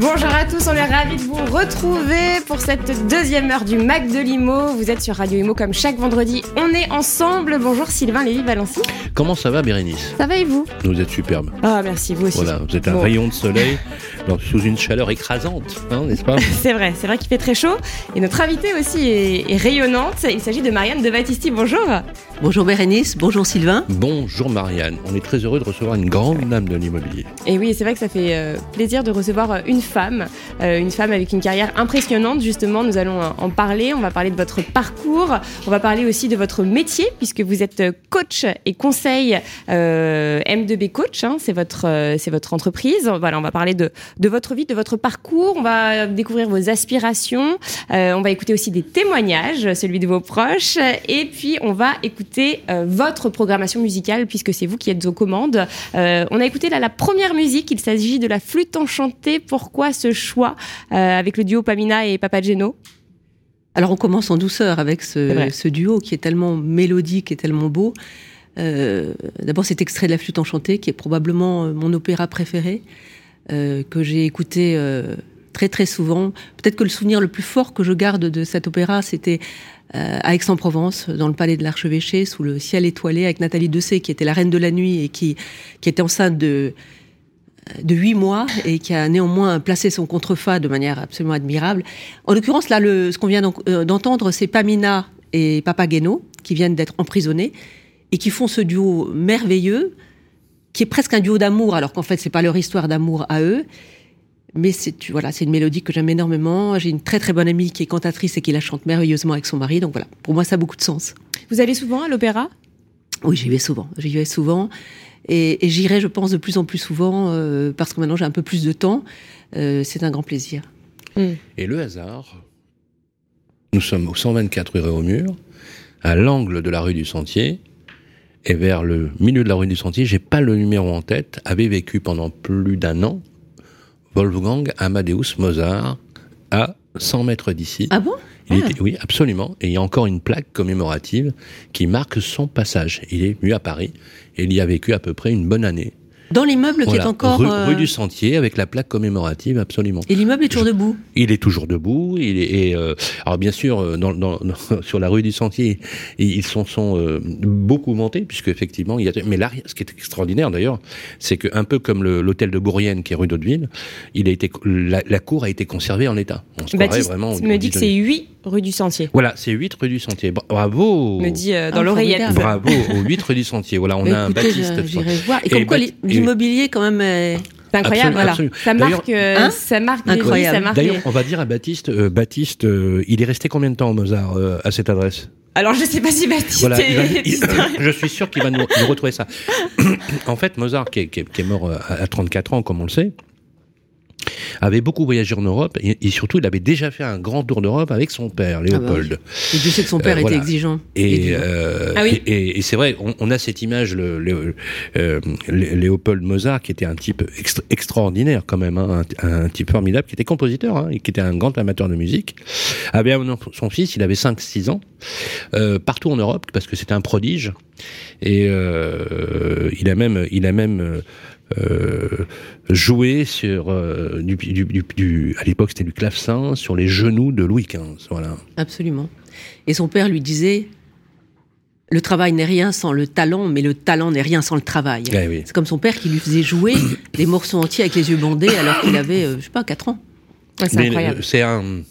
Bonjour à tous, on est ravis de vous retrouver pour cette deuxième heure du Mac de l'Imo. Vous êtes sur Radio Imo comme chaque vendredi. On est ensemble. Bonjour Sylvain Lévy-Valency. Comment ça va Bérénice? Ça va et vous? Vous êtes superbe. Ah merci, vous aussi. Voilà, vous êtes un Bon. rayon de soleil dans- sous une chaleur écrasante, hein, n'est-ce pas? C'est vrai, c'est vrai qu'il fait très chaud. Et notre invitée aussi est, est rayonnante. Il s'agit de Marianne de Battisti. Bonjour. Bonjour Bérénice, bonjour Sylvain. Bonjour Marianne, on est très heureux de recevoir une grande dame de l'immobilier. Et oui, c'est vrai que ça fait euh, plaisir de recevoir euh, une femme, euh, une femme avec une carrière impressionnante. Justement, nous allons en parler. On va parler de votre parcours. On va parler aussi de votre métier, puisque vous êtes euh, coach et conseil euh, M2B Coach. hein, c'est votre, c'est votre entreprise. Voilà, on va parler de, de votre vie, de votre parcours. On va découvrir vos aspirations. On va écouter aussi des témoignages, celui de vos proches. Et puis, on va écouter votre programmation musicale, puisque c'est vous qui êtes aux commandes. On a écouté là la première musique. Il s'agit de la flûte enchantée. Pourquoi ce choix euh, avec le duo Pamina et Papageno Alors on commence en douceur avec ce, ce duo qui est tellement mélodique et tellement beau. Euh, D'abord cet extrait de la flûte enchantée qui est probablement euh, mon opéra préféré, euh, que j'ai écouté euh, très très souvent. Peut-être que le souvenir le plus fort que je garde de cet opéra, c'était à Aix-en-Provence, dans le palais de l'archevêché, sous le ciel étoilé, avec Nathalie Dessay, qui était la reine de la nuit et qui, qui était enceinte de de huit mois et qui a néanmoins placé son contrefa de manière absolument admirable. En l'occurrence, là, le, ce qu'on vient euh, d'entendre, c'est Pamina et Papageno qui viennent d'être emprisonnés et qui font ce duo merveilleux, qui est presque un duo d'amour, alors qu'en fait, c'est pas leur histoire d'amour à eux. Mais c'est voilà, c'est une mélodie que j'aime énormément. J'ai une très très bonne amie qui est cantatrice et qui la chante merveilleusement avec son mari. Donc voilà, pour moi, ça a beaucoup de sens. Vous allez souvent à l'opéra? Oui, j'y vais souvent. J'y vais souvent. Et, et j'irai, je pense, de plus en plus souvent, euh, parce que maintenant j'ai un peu plus de temps. Euh, c'est un grand plaisir. Et le hasard, nous sommes au 124 rue Réaumur, à l'angle de la rue du Sentier, et vers le milieu de la rue du Sentier, j'ai pas le numéro en tête, avait vécu pendant plus d'un an Wolfgang Amadeus Mozart à 100 mètres d'ici. Ah bon? Il Ah. était- oui, absolument. Et il y a encore une plaque commémorative qui marque son passage. Il est venu à Paris et il y a vécu à peu près une bonne année. Dans l'immeuble qui est encore. rue, euh, rue du Sentier avec la plaque commémorative, absolument. Et l'immeuble est toujours debout. Il est toujours debout. Il est, et, euh, alors bien sûr, euh, dans, dans- dans- sur la rue du Sentier, ils sont, sont euh, beaucoup montés puisque effectivement, il y a. Mais là, ce qui est extraordinaire d'ailleurs, c'est que un peu comme l'hôtel de Bourrienne qui est rue d'Hauteville, il a été la, la cour a été conservée en état. On se Baptiste vraiment. me dit que 19e. c'est 8 rue du Sentier. Voilà, c'est 8 rue du Sentier. Bra- Bravo. Me dit euh, dans Ah, l'oreillette. Bravo, au 8 rue du Sentier. Voilà, on Mais a un Baptiste. J'irai voir. Et, Et comme quoi, l'immobilier, quand même. est- C'est incroyable, Absolument, voilà. absolument. Ça marque, euh, Hein ça marque les vies, Incroyable. ça marque D'ailleurs, les- on va dire à Baptiste, euh, Baptiste, euh, il est resté combien de temps, Mozart, euh, à cette adresse? Alors je sais pas si Baptiste Voilà, va- il- je suis sûr qu'il va nous, nous retrouver ça. en fait, Mozart, qui est, qui est- qui est mort euh, à, à 34 ans, comme on le sait, avait beaucoup voyagé en Europe et, et surtout, il avait déjà fait un grand tour d'Europe avec son père, Léopold. Et Dieu sait que son père Euh, était exigeant. Et, euh, Ah oui. et, c'est vrai, on, on a cette image, le, le- euh, Lé- Léopold Mozart, qui était un type extra- extraordinaire quand même, hein, un, un type formidable, qui était compositeur hein, et qui était un grand amateur de musique, avait amené son fils, il avait 5-6 ans, partout en Europe, parce que c'était un prodige. Et il a même, il a même euh, joué sur euh, du, du, du- du- à l'époque c'était du clavecin sur les genoux de Louis XV. Voilà. Absolument. Et son père lui disait Le travail n'est rien sans le talent, mais le talent n'est rien sans le travail. Eh oui. C'est comme son père qui lui faisait jouer des morceaux entiers avec les yeux bandés alors qu'il avait, euh, je sais pas, 4 ans. Ouais, c'est incroyable. C'est un.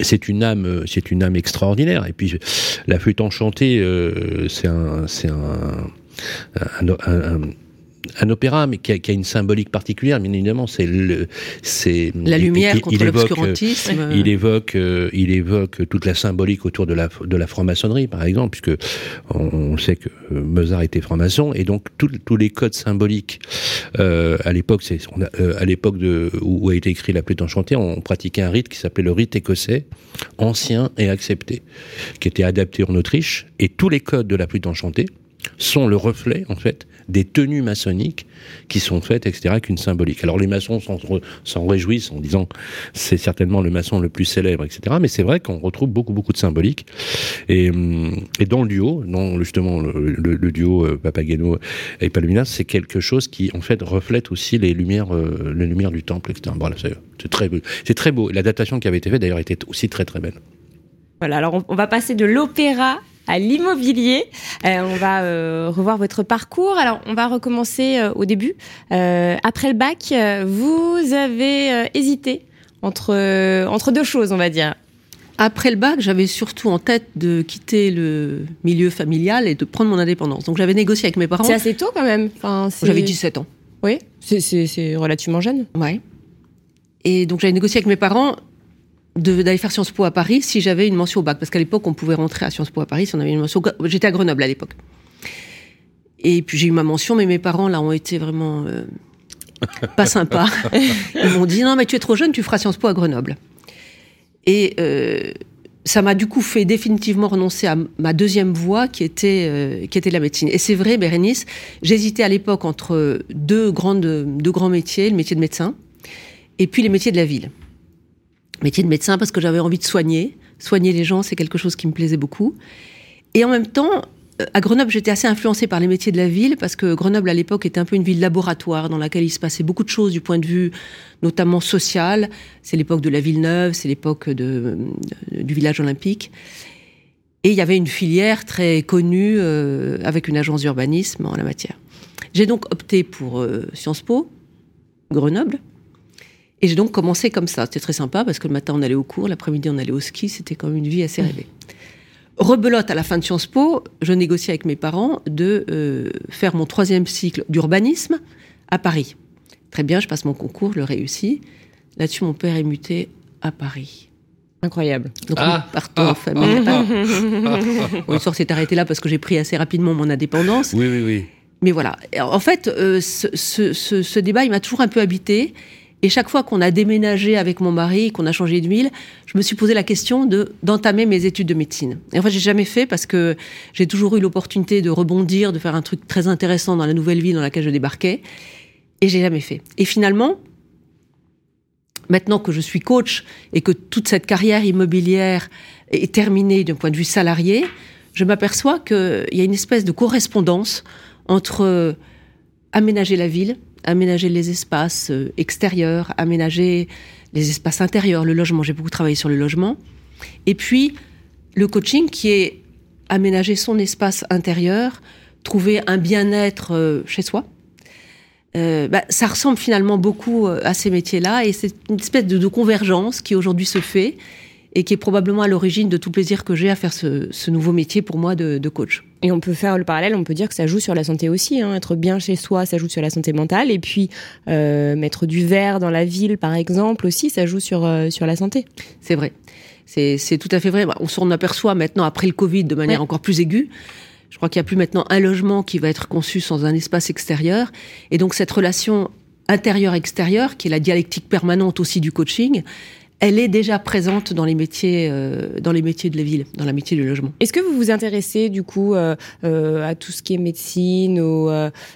C'est une âme, c'est une âme extraordinaire. Et puis la flûte enchantée, euh, c'est un, c'est un, un, un- un- opéra, mais qui a, qui a une symbolique particulière. Bien évidemment, c'est le, c'est La lumière il- il contre l'obscurantisme. euh, il évoque, euh, il évoque toute la symbolique autour de la, de la franc-maçonnerie, par exemple, puisque on, on sait que euh, Mozart était franc-maçon, et donc tous les codes symboliques euh, à l'époque, c'est on a, euh, à l'époque de où, où a été écrit la flûte enchantée, on pratiquait un rite qui s'appelait le rite écossais, ancien et accepté, qui était adapté en Autriche, et tous les codes de la flûte enchantée sont le reflet, en fait, des tenues maçonniques qui sont faites, etc., avec une symbolique. Alors les maçons s'en réjouissent en disant c'est certainement le maçon le plus célèbre, etc. Mais c'est vrai qu'on retrouve beaucoup, beaucoup de symbolique. Et, hum, et dans le duo, dans justement le, duo euh, Papageno et Palomina, c'est quelque chose qui, en fait, reflète aussi les lumières, euh, les lumières du temple, etc. Voilà, c'est très, c'est très beau. La datation qui avait été faite, d'ailleurs, était aussi très, très belle. Voilà, alors on va passer de l'opéra à l'immobilier. Euh, on va euh, revoir votre parcours. Alors, on va recommencer euh, au début. après le bac, vous avez hésité entre, entre deux choses, on va dire. Après le bac, j'avais surtout en tête de quitter le milieu familial et de prendre mon indépendance. Donc, j'avais négocié avec mes parents. C'est assez tôt quand même. Enfin, j'avais 17 ans. Oui, c'est relativement jeune. Ouais. Et donc, j'avais négocié avec mes parents d'aller faire Sciences Po à Paris si j'avais une mention au bac. Parce qu'à l'époque, on pouvait rentrer à Sciences Po à Paris si on avait une mention. J'étais à Grenoble à l'époque. Et puis j'ai eu ma mention, mais mes parents là ont été vraiment euh, pas sympas. Ils m'ont dit non mais tu es trop jeune, tu feras Sciences Po à Grenoble. Et euh, ça m'a du coup fait définitivement renoncer à ma deuxième voie qui était euh, qui était la médecine. Et c'est vrai, Bérénice, j'hésitais à l'époque entre deux grandes deux grands métiers, le métier de médecin et puis les métiers de la ville métier de médecin parce que j'avais envie de soigner. Soigner les gens, c'est quelque chose qui me plaisait beaucoup. Et en même temps, euh, à Grenoble, j'étais assez influencée par les métiers de la ville parce que Grenoble, à l'époque, était un peu une ville laboratoire dans laquelle il se passait beaucoup de choses du point de vue notamment social. C'est l'époque de la ville neuve, c'est l'époque de, du village olympique. Et il y avait une filière très connue euh, avec une agence d'urbanisme en la matière. J'ai donc opté pour euh, Sciences Po, Grenoble. Et j'ai donc commencé comme ça. C'était très sympa parce que le matin on allait au cours, l'après-midi on allait au ski. C'était comme une vie assez rêvée. Rebelote à la fin de Sciences Po, je négocie avec mes parents de euh, faire mon troisième cycle d'urbanisme à Paris. Très bien, je passe mon concours, je le réussis. Là-dessus, mon père est muté à Paris. Incroyable. Donc ah, nous partons en ah. famille. Ah, bon, L'histoire s'est arrêtée là parce que j'ai pris assez rapidement mon indépendance. Oui, oui, oui. Mais voilà. En fait, euh, ce, ce, ce, débat, il m'a toujours un peu habité. Et chaque fois qu'on a déménagé avec mon mari, qu'on a changé de ville, je me suis posé la question de d'entamer mes études de médecine. Et en fait, j'ai jamais fait parce que j'ai toujours eu l'opportunité de rebondir, de faire un truc très intéressant dans la nouvelle ville dans laquelle je débarquais, et j'ai jamais fait. Et finalement, maintenant que je suis coach et que toute cette carrière immobilière est terminée d'un point de vue salarié, je m'aperçois qu'il y a une espèce de correspondance entre aménager la ville, aménager les espaces euh, extérieurs, aménager les espaces intérieurs, le logement. J'ai beaucoup travaillé sur le logement. Et puis, le coaching qui est aménager son espace intérieur, trouver un bien-être euh, chez soi. Euh, bah, ça ressemble finalement beaucoup à ces métiers-là et c'est une espèce de convergence qui aujourd'hui se fait et qui est probablement à l'origine de tout plaisir que j'ai à faire ce, nouveau métier pour moi de, coach. Et on peut faire le parallèle, on peut dire que ça joue sur la santé aussi. Hein. Être bien chez soi, ça joue sur la santé mentale. Et puis euh, mettre du verre dans la ville, par exemple, aussi, ça joue sur, euh, sur la santé. C'est vrai. C'est tout à fait vrai. On s'en aperçoit maintenant après le Covid de manière encore plus aiguë. Je crois qu'il n'y a plus maintenant un logement qui va être conçu sans un espace extérieur. Et donc cette relation intérieur-extérieur, qui est la dialectique permanente aussi du coaching, elle est déjà présente dans les métiers, euh, dans les métiers de la ville, dans la métier du logement. Est-ce que vous vous intéressez du coup euh, euh, à tout ce qui est médecine ou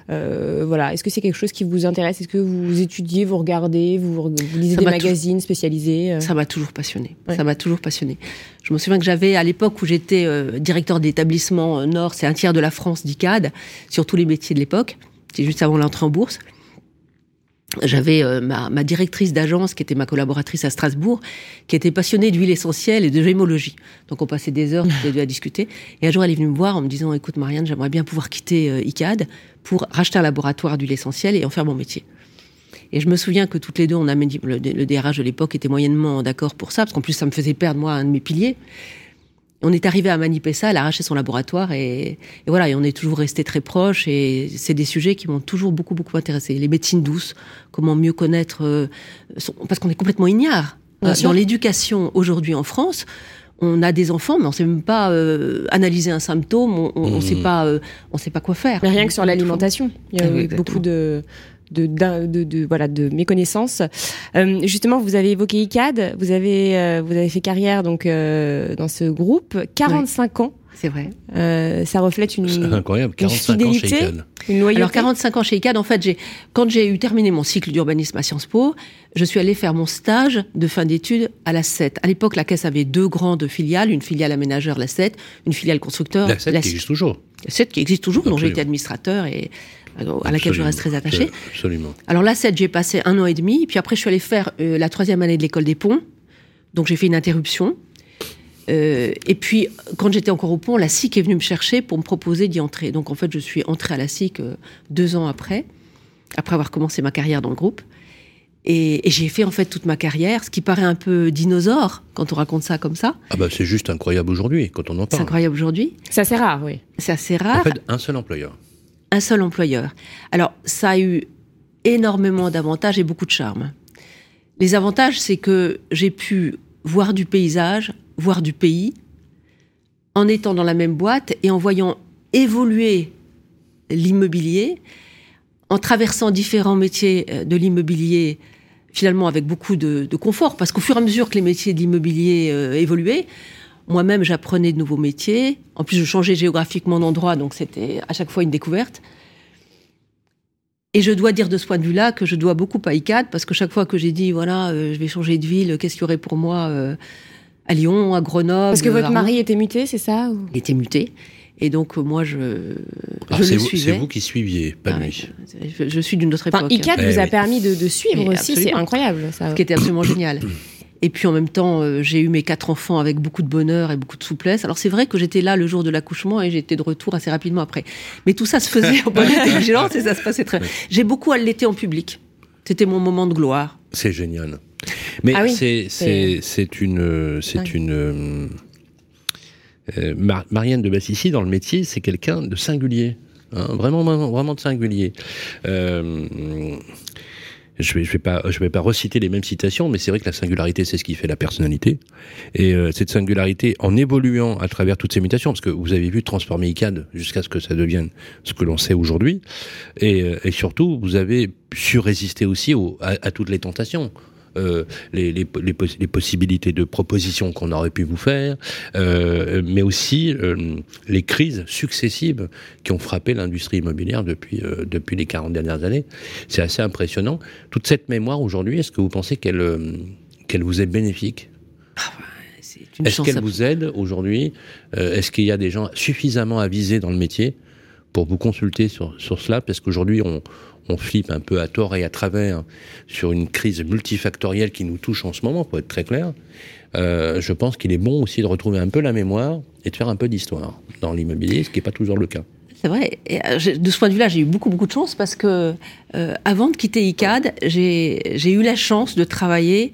voilà Est-ce que c'est quelque chose qui vous intéresse? Est-ce que vous étudiez, vous regardez, vous, lisez des magazines spécialisés Ça m'a toujours passionné. Ça m'a toujours passionné. Je me souviens que j'avais à l'époque où j'étais directeur d'établissement Nord, c'est un tiers de la France d'ICAD, sur tous les métiers de l'époque. C'est juste avant l'entrée en bourse j'avais euh, ma, ma, directrice d'agence, qui était ma collaboratrice à Strasbourg, qui était passionnée d'huile essentielle et de gémologie. Donc on passait des heures toutes les deux à discuter. Et un jour, elle est venue me voir en me disant, écoute Marianne, j'aimerais bien pouvoir quitter euh, ICAD pour racheter un laboratoire d'huile essentielle et en faire mon métier. Et je me souviens que toutes les deux, on a le, le DRH de l'époque était moyennement d'accord pour ça, parce qu'en plus ça me faisait perdre moi un de mes piliers on est arrivé à manipuler ça, elle a arraché son laboratoire et, voilà, et on est toujours resté très proches et c'est des sujets qui m'ont toujours beaucoup beaucoup intéressé. Les médecines douces, comment mieux connaître, euh, parce qu'on est complètement ignare. Euh, dans l'éducation aujourd'hui en France, on a des enfants, mais on sait même pas euh, analyser un symptôme, on, ne mmh. sait pas, on sait pas quoi faire. Mais rien que sur l'alimentation, il y a beaucoup de de, de, de, voilà, de méconnaissance. Euh, justement, vous avez évoqué ICAD, vous avez, euh, vous avez fait carrière donc, euh, dans ce groupe, 45 ans. C'est vrai. Euh, ça reflète une, incroyable, 45 une fidélité, ans chez ICAD. une loyauté. Alors 45 ans chez ICAD, en fait, j'ai quand j'ai eu terminé mon cycle d'urbanisme à Sciences Po, je suis allée faire mon stage de fin d'études à la 7. À l'époque, la caisse avait deux grandes filiales, une filiale aménageur, la 7, une filiale constructeur, La 7 qui existe toujours. La 7 qui existe toujours, dont j'ai été administrateur et à laquelle je reste très Absolument. attachée. Absolument. Alors la 7, j'ai passé un an et demi, puis après je suis allée faire euh, la troisième année de l'école des ponts, donc j'ai fait une interruption. Euh, et puis, quand j'étais encore au pont, la SIC est venue me chercher pour me proposer d'y entrer. Donc, en fait, je suis entrée à la SIC euh, deux ans après, après avoir commencé ma carrière dans le groupe. Et, et j'ai fait, en fait, toute ma carrière, ce qui paraît un peu dinosaure quand on raconte ça comme ça. Ah bah c'est juste incroyable aujourd'hui quand on en C'est parle. incroyable aujourd'hui. C'est assez rare, oui. C'est assez En rare. fait, un seul employeur. Un seul employeur. Alors, ça a eu énormément d'avantages et beaucoup de charme. Les avantages, c'est que j'ai pu voir du paysage, voir du pays, en étant dans la même boîte et en voyant évoluer l'immobilier, en traversant différents métiers euh, de l'immobilier, finalement avec beaucoup de, confort, parce qu'au fur et à mesure que les métiers de l'immobilier euh, évoluaient, moi-même j'apprenais de nouveaux métiers. En plus, je changeais géographiquement d'endroit, donc c'était à chaque fois une découverte. Et je dois dire de ce point de vue-là que je dois beaucoup à ICAD, parce que chaque fois que j'ai dit, voilà, euh, je vais changer de ville, qu'est-ce qu'il y aurait pour moi euh, à Lyon, à Grenoble Parce que votre mari était muté, c'est ça ou- Il était muté. Et donc, euh, moi, je, je c'est le vous, suivais. c'est vous qui suiviez, pas Ah lui. je, je suis d'une autre époque. Enfin, ICAD Eh vous a oui. permis de, de suivre Mais aussi, c'est incroyable. Ça. ce qui était absolument génial. Et puis en même temps, euh, j'ai eu mes quatre enfants avec beaucoup de bonheur et beaucoup de souplesse. Alors c'est vrai que j'étais là le jour de l'accouchement et j'étais de retour assez rapidement après. Mais tout ça se faisait en bonne intelligence et ça se passait très bien. J'ai beaucoup allaité en public. C'était mon moment de gloire. C'est génial. Mais Ah oui, c'est une c'est une euh, euh, Mar- Marianne de Bassissi dans le métier, c'est quelqu'un de singulier, hein, vraiment, vraiment vraiment de singulier. Euh, je vais, je vais pas, je vais pas reciter les mêmes citations, mais c'est vrai que la singularité, c'est ce qui fait la personnalité. Et euh, cette singularité, en évoluant à travers toutes ces mutations, parce que vous avez vu transformer ICAD jusqu'à ce que ça devienne ce que l'on sait aujourd'hui, et, euh, et surtout, vous avez su résister aussi au- à, à toutes les tentations. Euh, les, les, les, poss- les possibilités de propositions qu'on aurait pu vous faire, euh, mais aussi euh, les crises successives qui ont frappé l'industrie immobilière depuis, depuis les 40 dernières années. C'est assez impressionnant. Toute cette mémoire aujourd'hui, est-ce que vous pensez qu'elle qu'elle vous est bénéfique? Une Est-ce qu'elle vous aide aujourd'hui? Est-ce qu'il y a des gens suffisamment avisés dans le métier? Pour vous consulter sur, sur cela Parce qu'aujourd'hui, on, on flippe un peu à tort et à travers sur une crise multifactorielle qui nous touche en ce moment, pour être très clair. Euh, je pense qu'il est bon aussi de retrouver un peu la mémoire et de faire un peu d'histoire dans l'immobilier, ce qui n'est pas toujours le cas. C'est vrai. Euh, de ce point de vue-là, j'ai eu beaucoup, beaucoup de chance parce que euh, avant de quitter ICAD, j'ai eu la chance de travailler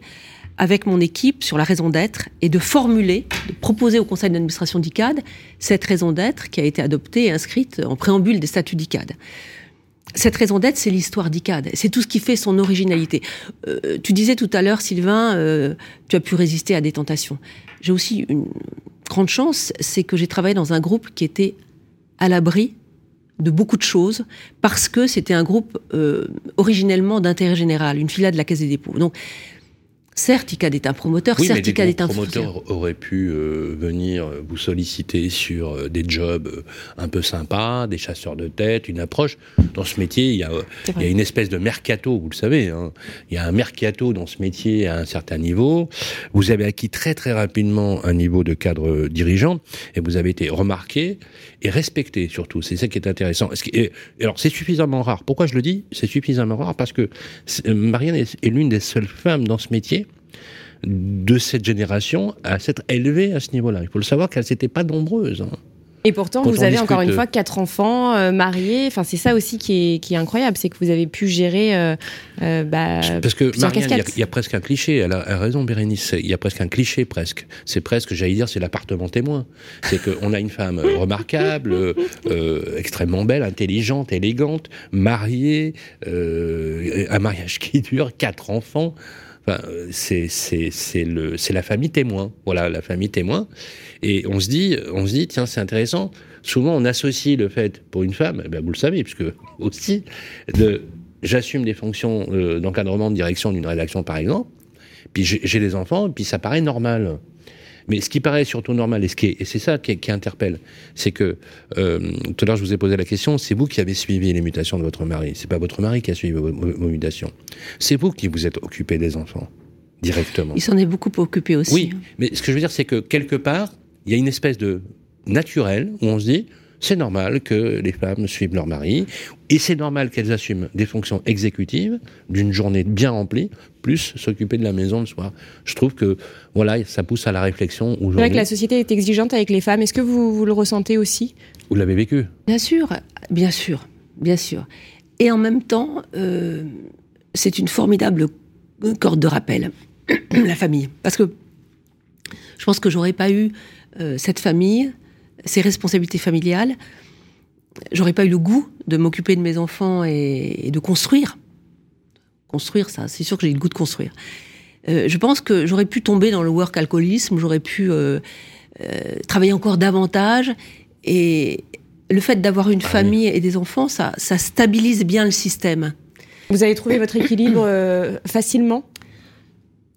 avec mon équipe sur la raison d'être et de formuler, de proposer au conseil d'administration d'ICAD cette raison d'être qui a été adoptée et inscrite en préambule des statuts d'ICAD. Cette raison d'être, c'est l'histoire d'ICAD. C'est tout ce qui fait son originalité. Euh, tu disais tout à l'heure, Sylvain, euh, tu as pu résister à des tentations. J'ai aussi une grande chance, c'est que j'ai travaillé dans un groupe qui était à l'abri de beaucoup de choses parce que c'était un groupe euh, originellement d'intérêt général, une filiale de la Caisse des dépôts. Donc, certes, ICAD est un promoteur, Oui, certes, ICAD est un promoteurs auraient pu euh, venir vous solliciter sur euh, des jobs euh, un peu sympas, des chasseurs de tête, une approche. Dans ce métier, il y a, C'est il y vrai. a une espèce de mercato, vous le savez. hein. Il y a un mercato dans ce métier à un certain niveau. Vous avez acquis très très rapidement un niveau de cadre dirigeant et vous avez été remarqué et respecté surtout. C'est ça qui est intéressant. Et alors c'est suffisamment rare. Pourquoi je le dis? C'est suffisamment rare parce que Marianne est, est l'une des seules femmes dans ce métier de cette génération à s'être élevée à ce niveau-là. Il faut le savoir qu'elles n'étaient pas nombreuses. hein. Et pourtant, Quand vous avez encore une fois quatre enfants euh, mariés. Enfin, c'est ça aussi qui est, qui est incroyable, c'est que vous avez pu gérer. euh, euh, bah, Parce que il y y, a presque un cliché. Elle a, elle a raison, Bérénice. Il y a presque un cliché, presque. C'est presque, j'allais dire, c'est l'appartement témoin. C'est qu'on a une femme euh, remarquable, euh, euh, extrêmement belle, intelligente, élégante, mariée, euh, un mariage qui dure, quatre enfants. C'est la famille témoin. Voilà, la famille témoin. Et on se dit on se dit tiens c'est intéressant. Souvent on associe le fait pour une femme, eh ben, vous le savez puisque aussi de j'assume des fonctions euh, d'encadrement, de direction d'une rédaction, par exemple, puis j'ai des enfants, puis ça paraît normal. Mais ce qui paraît surtout normal, et, ce qui est- et c'est ça qui, qui interpelle, c'est que euh, tout à l'heure je vous ai posé la question, c'est vous qui avez suivi les mutations de votre mari, c'est pas votre mari qui a suivi vos, vos- vos mutations, c'est vous qui vous êtes occupé des enfants directement. Il s'en est beaucoup occupé aussi. Oui, mais ce que je veux dire, c'est que quelque part, il y a une espèce de naturel où on se dit, c'est normal que les femmes suivent leur mari, et c'est normal qu'elles assument des fonctions exécutives d'une journée bien remplie, plus s'occuper de la maison le soir. Je trouve que, voilà, ça pousse à la réflexion C'est vrai aujourd'hui. que la société est exigeante avec les femmes. Est-ce que vous, vous le ressentez aussi? Vous l'avez vécu? Bien sûr, bien sûr, bien sûr. Et en même temps, euh, c'est une formidable corde de rappel, la famille. Parce que je pense que j'aurais pas eu euh, cette famille, ces responsabilités familiales, j'aurais pas eu le goût de m'occuper de mes enfants et, et de construire. Construire, ça, c'est sûr que j'ai le goût de construire. Euh, je pense que j'aurais pu tomber dans le work alcoolisme, j'aurais pu euh, euh, travailler encore davantage. Et le fait d'avoir une Ah oui. famille et des enfants, ça, ça stabilise bien le système. Vous avez trouvé votre équilibre facilement?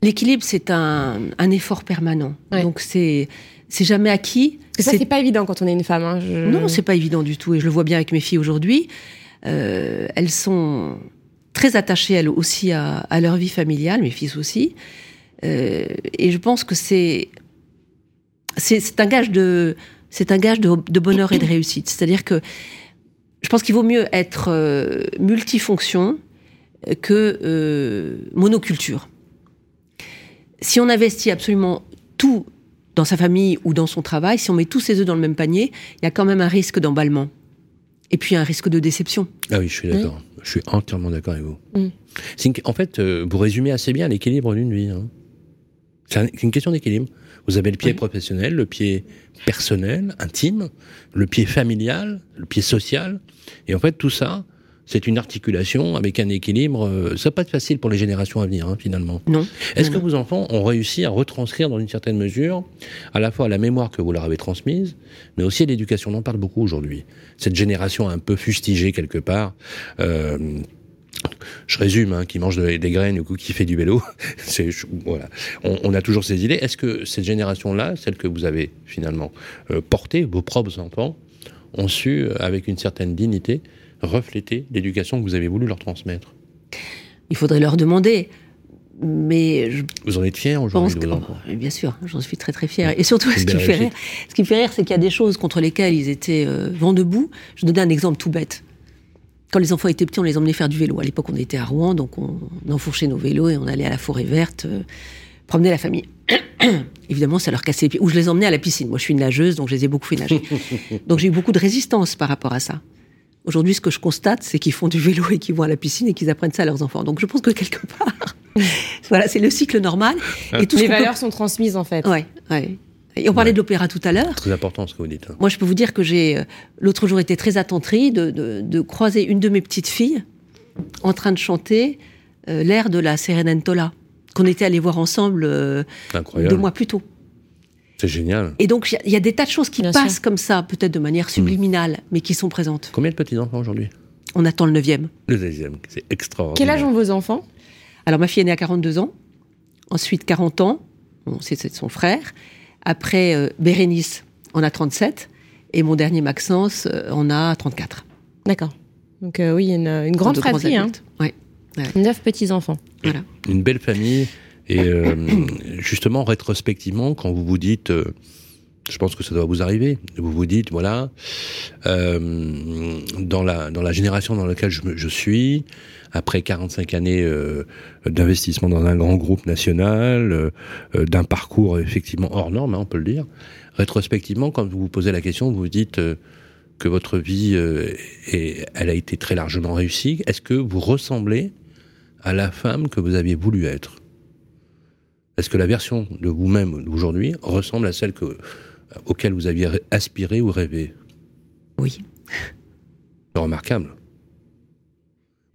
L'équilibre, c'est un, un effort permanent. Ouais. Donc c'est c'est jamais acquis. Parce que ça, C'est- pas évident quand on est une femme. hein. Je- Non, c'est pas évident du tout. Et je le vois bien avec mes filles aujourd'hui. Euh, elles sont très attachées, elles aussi, à, à leur vie familiale, mes fils aussi. Euh, et je pense que c'est c'est un gage de c'est un gage de, de bonheur et de réussite. C'est-à-dire que je pense qu'il vaut mieux être euh, multifonction que monoculture. Si on investit absolument tout dans sa famille ou dans son travail, si on met tous ses œufs dans le même panier, il y a quand même un risque d'emballement. Et puis un risque de déception. Ah oui, je suis d'accord. Je suis entièrement d'accord avec vous. Mm. Une- en fait, euh, vous résumez assez bien l'équilibre d'une vie. hein. C'est un- c'est une question d'équilibre. Vous avez le pied Oui. professionnel, le pied personnel, intime, le pied familial, le pied social. Et en fait, tout ça, c'est une articulation avec un équilibre. euh, ça va pas être facile pour les générations à venir, hein, finalement. Non. Est-ce que vos enfants ont réussi à retranscrire dans une certaine mesure à la fois la mémoire que vous leur avez transmise, mais aussi l'éducation? On en parle beaucoup aujourd'hui. Cette génération un peu fustigée quelque part. euh, je résume, hein, qui mange de- des graines ou qui fait du vélo. C'est voilà. On, on a toujours ces idées. Est-ce que cette génération-là, celle que vous avez finalement euh, portée, vos propres enfants, ont su, euh, avec une certaine dignité, refléter l'éducation que vous avez voulu leur transmettre Il faudrait leur demander. Mais je Vous en êtes fiers pense aujourd'hui que, de vos enfants? oh, bien sûr, j'en suis très très fière. Et surtout, ce qui me fait rire, ce qui me fait rire, c'est qu'il y a des choses contre lesquelles ils étaient euh, vent debout. Je donnais un exemple tout bête. Quand les enfants étaient petits, on les emmenait faire du vélo. À l'époque, on était à Rouen, donc on, on enfourchait nos vélos et on allait à la forêt verte, euh, promener la famille. Évidemment, ça leur cassait les pieds. Ou je les emmenais à la piscine. Moi, je suis une nageuse, donc je les ai beaucoup fait nager. donc j'ai eu beaucoup de résistance par rapport à ça. Aujourd'hui, ce que je constate, c'est qu'ils font du vélo et qu'ils vont à la piscine et qu'ils apprennent ça à leurs enfants. Donc je pense que quelque part, voilà, c'est le cycle normal. Et tout ce Les peut- valeurs sont transmises en fait. Ouais, ouais. Et on parlait Ouais. de l'opéra tout à l'heure. Très important ce que vous dites. hein. Moi, je peux vous dire que j'ai euh, l'autre jour été très attentrie de, de- de croiser une de mes petites filles en train de chanter euh, l'air de la Serenentola qu'on était allés voir ensemble euh, deux mois plus tôt. C'est génial. Et donc, il y a- il y, a des tas de choses qui Bien passent sûr. comme ça, peut-être de manière subliminale, mais qui sont présentes. Combien de petits-enfants aujourd'hui? On attend le neuvième. Le deuxième. C'est extraordinaire. Quel âge ont vos enfants? Alors, ma fille est née à 42 ans, ensuite 40 ans, bon, c'est c'est son frère. Après, euh, Bérénice en a 37, et mon dernier Maxence euh, en a 34. D'accord. Donc euh, oui, il y a une, une grande fratrie. Hein. adultes. Ouais. Neuf petits-enfants. Voilà. Une belle famille. Et euh, justement, rétrospectivement, quand vous vous dites, euh, je pense que ça doit vous arriver, vous vous dites, voilà, euh, dans, la, dans la génération dans laquelle je, suis, après 45 années euh, d'investissement dans un grand groupe national, euh, euh, d'un parcours effectivement hors norme, hein, on peut le dire, rétrospectivement, quand vous vous posez la question, vous vous dites que votre vie, est- elle a été très largement réussie. Est-ce que vous ressemblez à la femme que vous aviez voulu être? Est-ce que la version de vous-même d'aujourd'hui ressemble à celle que, auquel vous aviez ré- aspiré ou rêvé? Oui. C'est remarquable.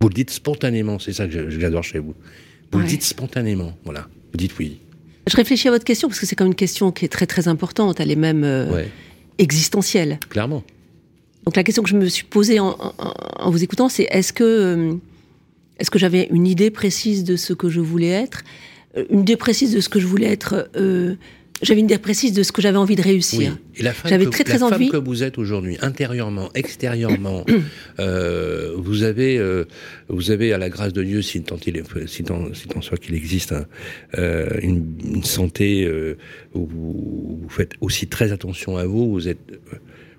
Vous le dites spontanément, c'est ça que j'adore chez vous. Vous le dites spontanément, voilà. Vous dites oui. Je réfléchis à votre question parce que c'est quand même une question qui est très très importante. Elle est même euh, Ouais, existentielle. clairement. Donc la question que je me suis posée en, en- en vous écoutant, c'est est-ce que euh, Est-ce que j'avais une idée précise de ce que je voulais être? euh, Une idée précise de ce que je voulais être euh, j'avais une idée précise de ce que j'avais envie de réussir. Et la femme, que, très, très la femme que vous êtes aujourd'hui, intérieurement, extérieurement, euh, vous avez, euh, vous avez à la grâce de Dieu, si tant, il si tant, si tant soit qu'il existe, hein, euh, une, une, santé euh, où vous, vous, faites aussi très attention à vous. Vous êtes,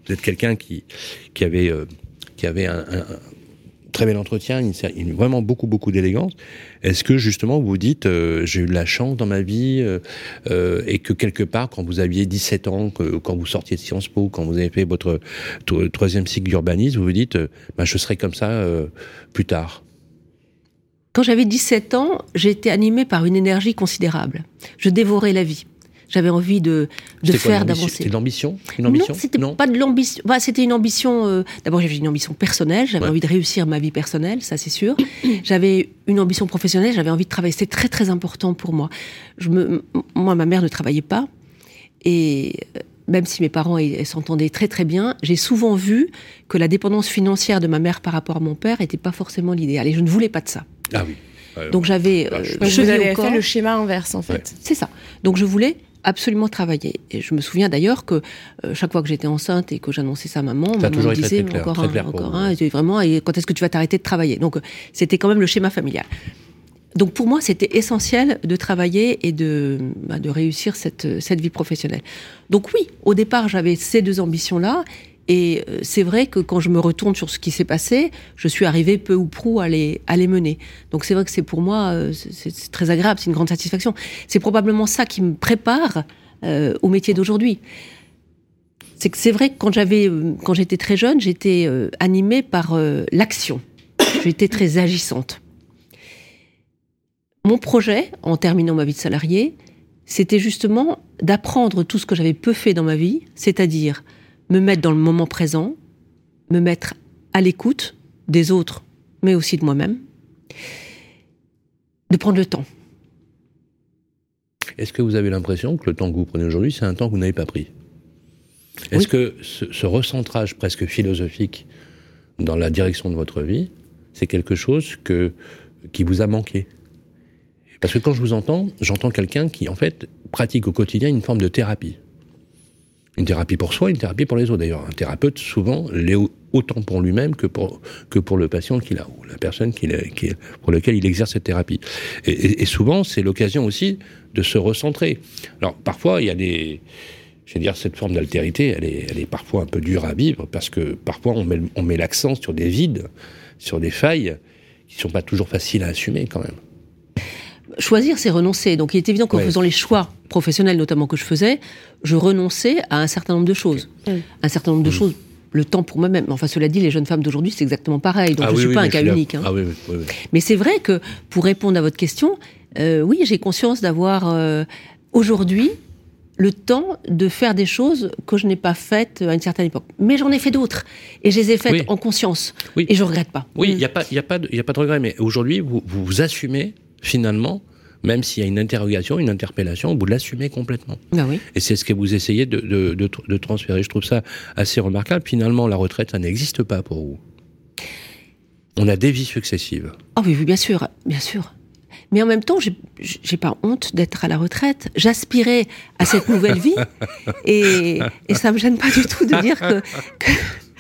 vous êtes quelqu'un qui, qui avait, euh, qui avait un, un très bel entretien, vraiment beaucoup beaucoup d'élégance. Est-ce que justement vous dites euh, j'ai eu de la chance dans ma vie euh, euh, et que quelque part quand vous aviez 17 ans, quand vous sortiez de Sciences Po, quand vous avez fait votre troisième cycle d'urbanisme, vous vous dites bah, je serai comme ça plus tard. Quand j'avais 17 ans, j'étais animée par une énergie considérable. Je dévorais la vie j'avais envie de, de faire, d'avancer. C'était l'ambition Une ambition Non, c'était pas de l'ambition. Bah, c'était une ambition. Euh... D'abord, j'avais une ambition personnelle. J'avais ouais. envie de réussir ma vie personnelle, ça c'est sûr. j'avais une ambition professionnelle. J'avais envie de travailler. C'était très très important pour moi. Je me, moi, ma mère ne travaillait pas et même si mes parents s'entendaient très très bien, j'ai souvent vu que la dépendance financière de ma mère par rapport à mon père n'était pas forcément l'idéal. Et je ne voulais pas de ça. Ah oui. Donc j'avais. Euh, je vous avais fait le schéma inverse en fait. Ouais. C'est ça. Donc je voulais absolument travailler. Et je me souviens d'ailleurs que euh, chaque fois que j'étais enceinte et que j'annonçais ça à maman, ça maman me disait clair, encore un, encore un, et vraiment, et quand est-ce que tu vas t'arrêter de travailler? Donc c'était quand même le schéma familial. Donc pour moi, c'était essentiel de travailler et de, bah, de réussir cette, cette vie professionnelle. Donc oui, au départ, j'avais ces deux ambitions-là. Et c'est vrai que quand je me retourne sur ce qui s'est passé, je suis arrivée peu ou prou à les, mener. Donc c'est vrai que c'est pour moi, c'est très agréable, c'est une grande satisfaction. C'est probablement ça qui me prépare euh, au métier d'aujourd'hui. C'est que c'est vrai que quand j'avais, quand j'étais très jeune, j'étais euh, animée par euh, l'action. J'étais très agissante. Mon projet, en terminant ma vie de salarié, c'était justement d'apprendre tout ce que j'avais peu fait dans ma vie, c'est-à-dire me mettre dans le moment présent, me mettre à l'écoute des autres, mais aussi de moi-même, de prendre le temps. Est-ce que vous avez l'impression que le temps que vous prenez aujourd'hui, c'est un temps que vous n'avez pas pris? Est-ce oui. que ce, ce, recentrage presque philosophique dans la direction de votre vie, c'est quelque chose que, qui vous a manqué? Parce que quand je vous entends, j'entends quelqu'un qui, en fait, pratique au quotidien une forme de thérapie. Une thérapie pour soi, une thérapie pour les autres. D'ailleurs, un thérapeute, souvent, l'est autant pour lui-même que pour, que pour le patient qu'il a, ou la personne pour laquelle il exerce cette thérapie. Et souvent, c'est l'occasion aussi de se recentrer. Alors, parfois, il y a des... Je veux dire, cette forme d'altérité, elle est, elle est parfois un peu dure à vivre, parce que parfois, on met, on met l'accent sur des vides, sur des failles, qui ne sont pas toujours faciles à assumer, quand même choisir, c'est renoncer. Donc il est évident qu'en ouais. faisant les choix professionnels, notamment que je faisais, je renonçais à un certain nombre de choses. Mmh. Un certain nombre de mmh. choses, le temps pour moi-même. Enfin, cela dit, les jeunes femmes d'aujourd'hui, c'est exactement pareil. Donc ah, je ne oui, suis oui, pas un cas unique. Hein. Ah, oui, mais c'est vrai que, pour répondre à votre question, euh, oui, j'ai conscience d'avoir euh, aujourd'hui le temps de faire des choses que je n'ai pas faites à une certaine époque. Mais j'en ai fait d'autres. Et je les ai faites oui. en conscience. Oui. Et je ne regrette pas. Oui, il n'y a, pas, y a, pas de, y a pas de regret. Mais aujourd'hui, vous, vous, vous assumez finalement même s'il y a une interrogation, une interpellation, vous l'assumez complètement. Ah oui. Et c'est ce que vous essayez de, de, de, de, transférer. Je trouve ça assez remarquable. Finalement, la retraite, ça n'existe pas pour vous. On a des vies successives. Ah oh oui, oui, bien sûr, bien sûr. Mais en même temps, j'ai pas honte d'être à la retraite. J'aspirais à cette nouvelle vie, et, et ça me gêne pas du tout de dire que, que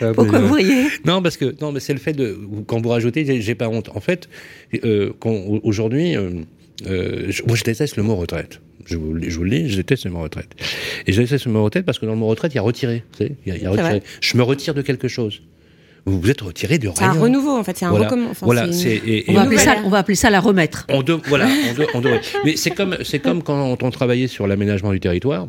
ah, Pourquoi vous riez? Non, parce que non, mais c'est le fait de quand vous rajoutez, j'ai pas honte. En fait, euh, aujourd'hui, euh, euh, je, moi, je déteste le mot retraite. Je vous, je vous le dis, je déteste le mot retraite. Et je déteste le mot retraite parce que dans le mot retraite, il y a retiré. Il y a, il y a retiré. Je me retire de quelque chose. Vous vous êtes retiré de rien. C'est un renouveau, en fait. C'est un voilà. recommence. Enfin, voilà. Une... Et, on, va appeler ça, on va appeler ça la remettre. On de, voilà. On, de, on. Mais c'est comme, c'est comme quand on travaillait sur l'aménagement du territoire.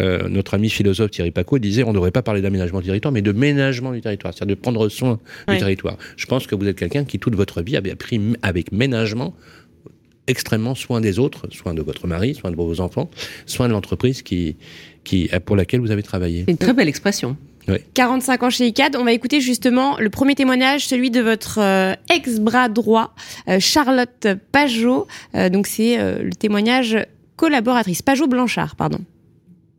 Euh, notre ami philosophe Thierry Paco disait on ne devrait pas parler d'aménagement du territoire, mais de ménagement du territoire, c'est-à-dire de prendre soin du territoire. Je pense que vous êtes quelqu'un qui toute votre vie avait appris avec ménagement extrêmement soin des autres, soin de votre mari, soin de vos enfants, soin de l'entreprise qui, qui, pour laquelle vous avez travaillé. C'est une très belle expression. Oui. 45 ans chez ICAD. On va écouter justement le premier témoignage, celui de votre euh, ex-bras droit, euh, Charlotte Pajot. Euh, donc c'est le témoignage collaboratrice. Pajot Blanchard, pardon.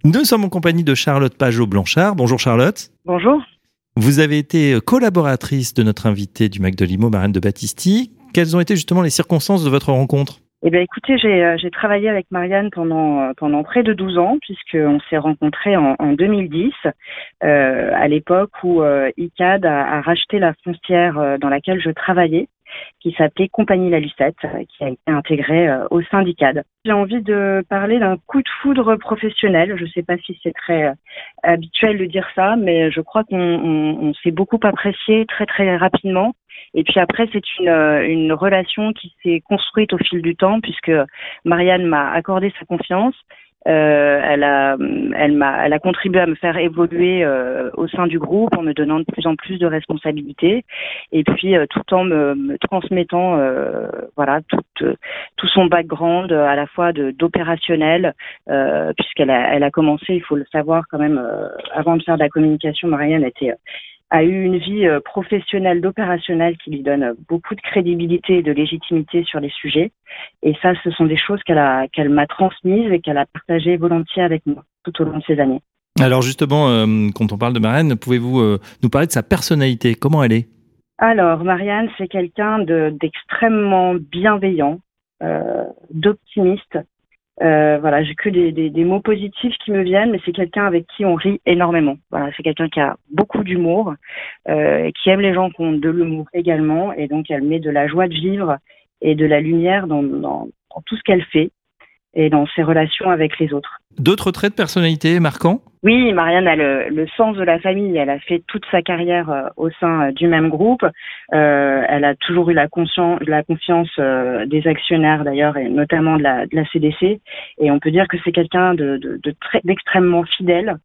Nous sommes en compagnie de Charlotte Pajot Blanchard. Bonjour Charlotte. Bonjour. Vous avez été collaboratrice de notre invité du Mac de Limo, Marraine de Battisti. quelles ont été justement les circonstances de votre rencontre? Eh bien, écoutez, j'ai euh, j'ai travaillé avec Marianne pendant euh, pendant près de 12 ans, puisqu'on s'est rencontrés en, en 2010, euh, à l'époque où euh, ICAD a, racheté la foncière dans laquelle je travaillais, qui s'appelait Compagnie La Lucette, qui a été intégrée au sein d'ICAD. J'ai envie de parler d'un coup de foudre professionnel. Je ne sais pas si c'est très habituel de dire ça, mais je crois qu'on on, on s'est beaucoup apprécié très très rapidement. Et puis après, c'est une, une relation qui s'est construite au fil du temps, puisque Marianne m'a accordé sa confiance. Euh, elle a, elle m'a, elle a contribué à me faire évoluer euh, au sein du groupe en me donnant de plus en plus de responsabilités, et puis euh, tout en me, me transmettant, euh, voilà, tout, tout son background à la fois de, d'opérationnel, euh, puisqu'elle a, elle a commencé, il faut le savoir quand même, avant de faire de la communication, Marianne était a eu une vie euh, professionnelle d'opérationnel qui lui donne beaucoup de crédibilité et de légitimité sur les sujets. Et ça, ce sont des choses qu'elle a qu'elle m'a transmises et qu'elle a partagées volontiers avec moi tout au long de ces années. Alors justement, euh, quand on parle de Marianne, pouvez-vous euh, nous parler de sa personnalité? Comment elle est? Alors, Marianne, c'est quelqu'un d'extrêmement bienveillant, euh, d'optimiste, euh, voilà, j'ai que des, des, mots positifs qui me viennent, mais c'est quelqu'un avec qui on rit énormément. Voilà, c'est quelqu'un qui a beaucoup d'humour, euh, qui aime les gens qui ont de l'humour également, et donc elle met de la joie de vivre et de la lumière dans, dans tout ce qu'elle fait et dans ses relations avec les autres. D'autres traits de personnalité marquants? Oui, Marianne a le, le, sens de la famille. Elle a fait toute sa carrière euh, au sein euh, du même groupe. Euh, elle a toujours eu la, conscience, la confiance des actionnaires d'ailleurs, et notamment de la, de la, CDC. Et on peut dire que c'est quelqu'un de, de, d'extrêmement de fidèle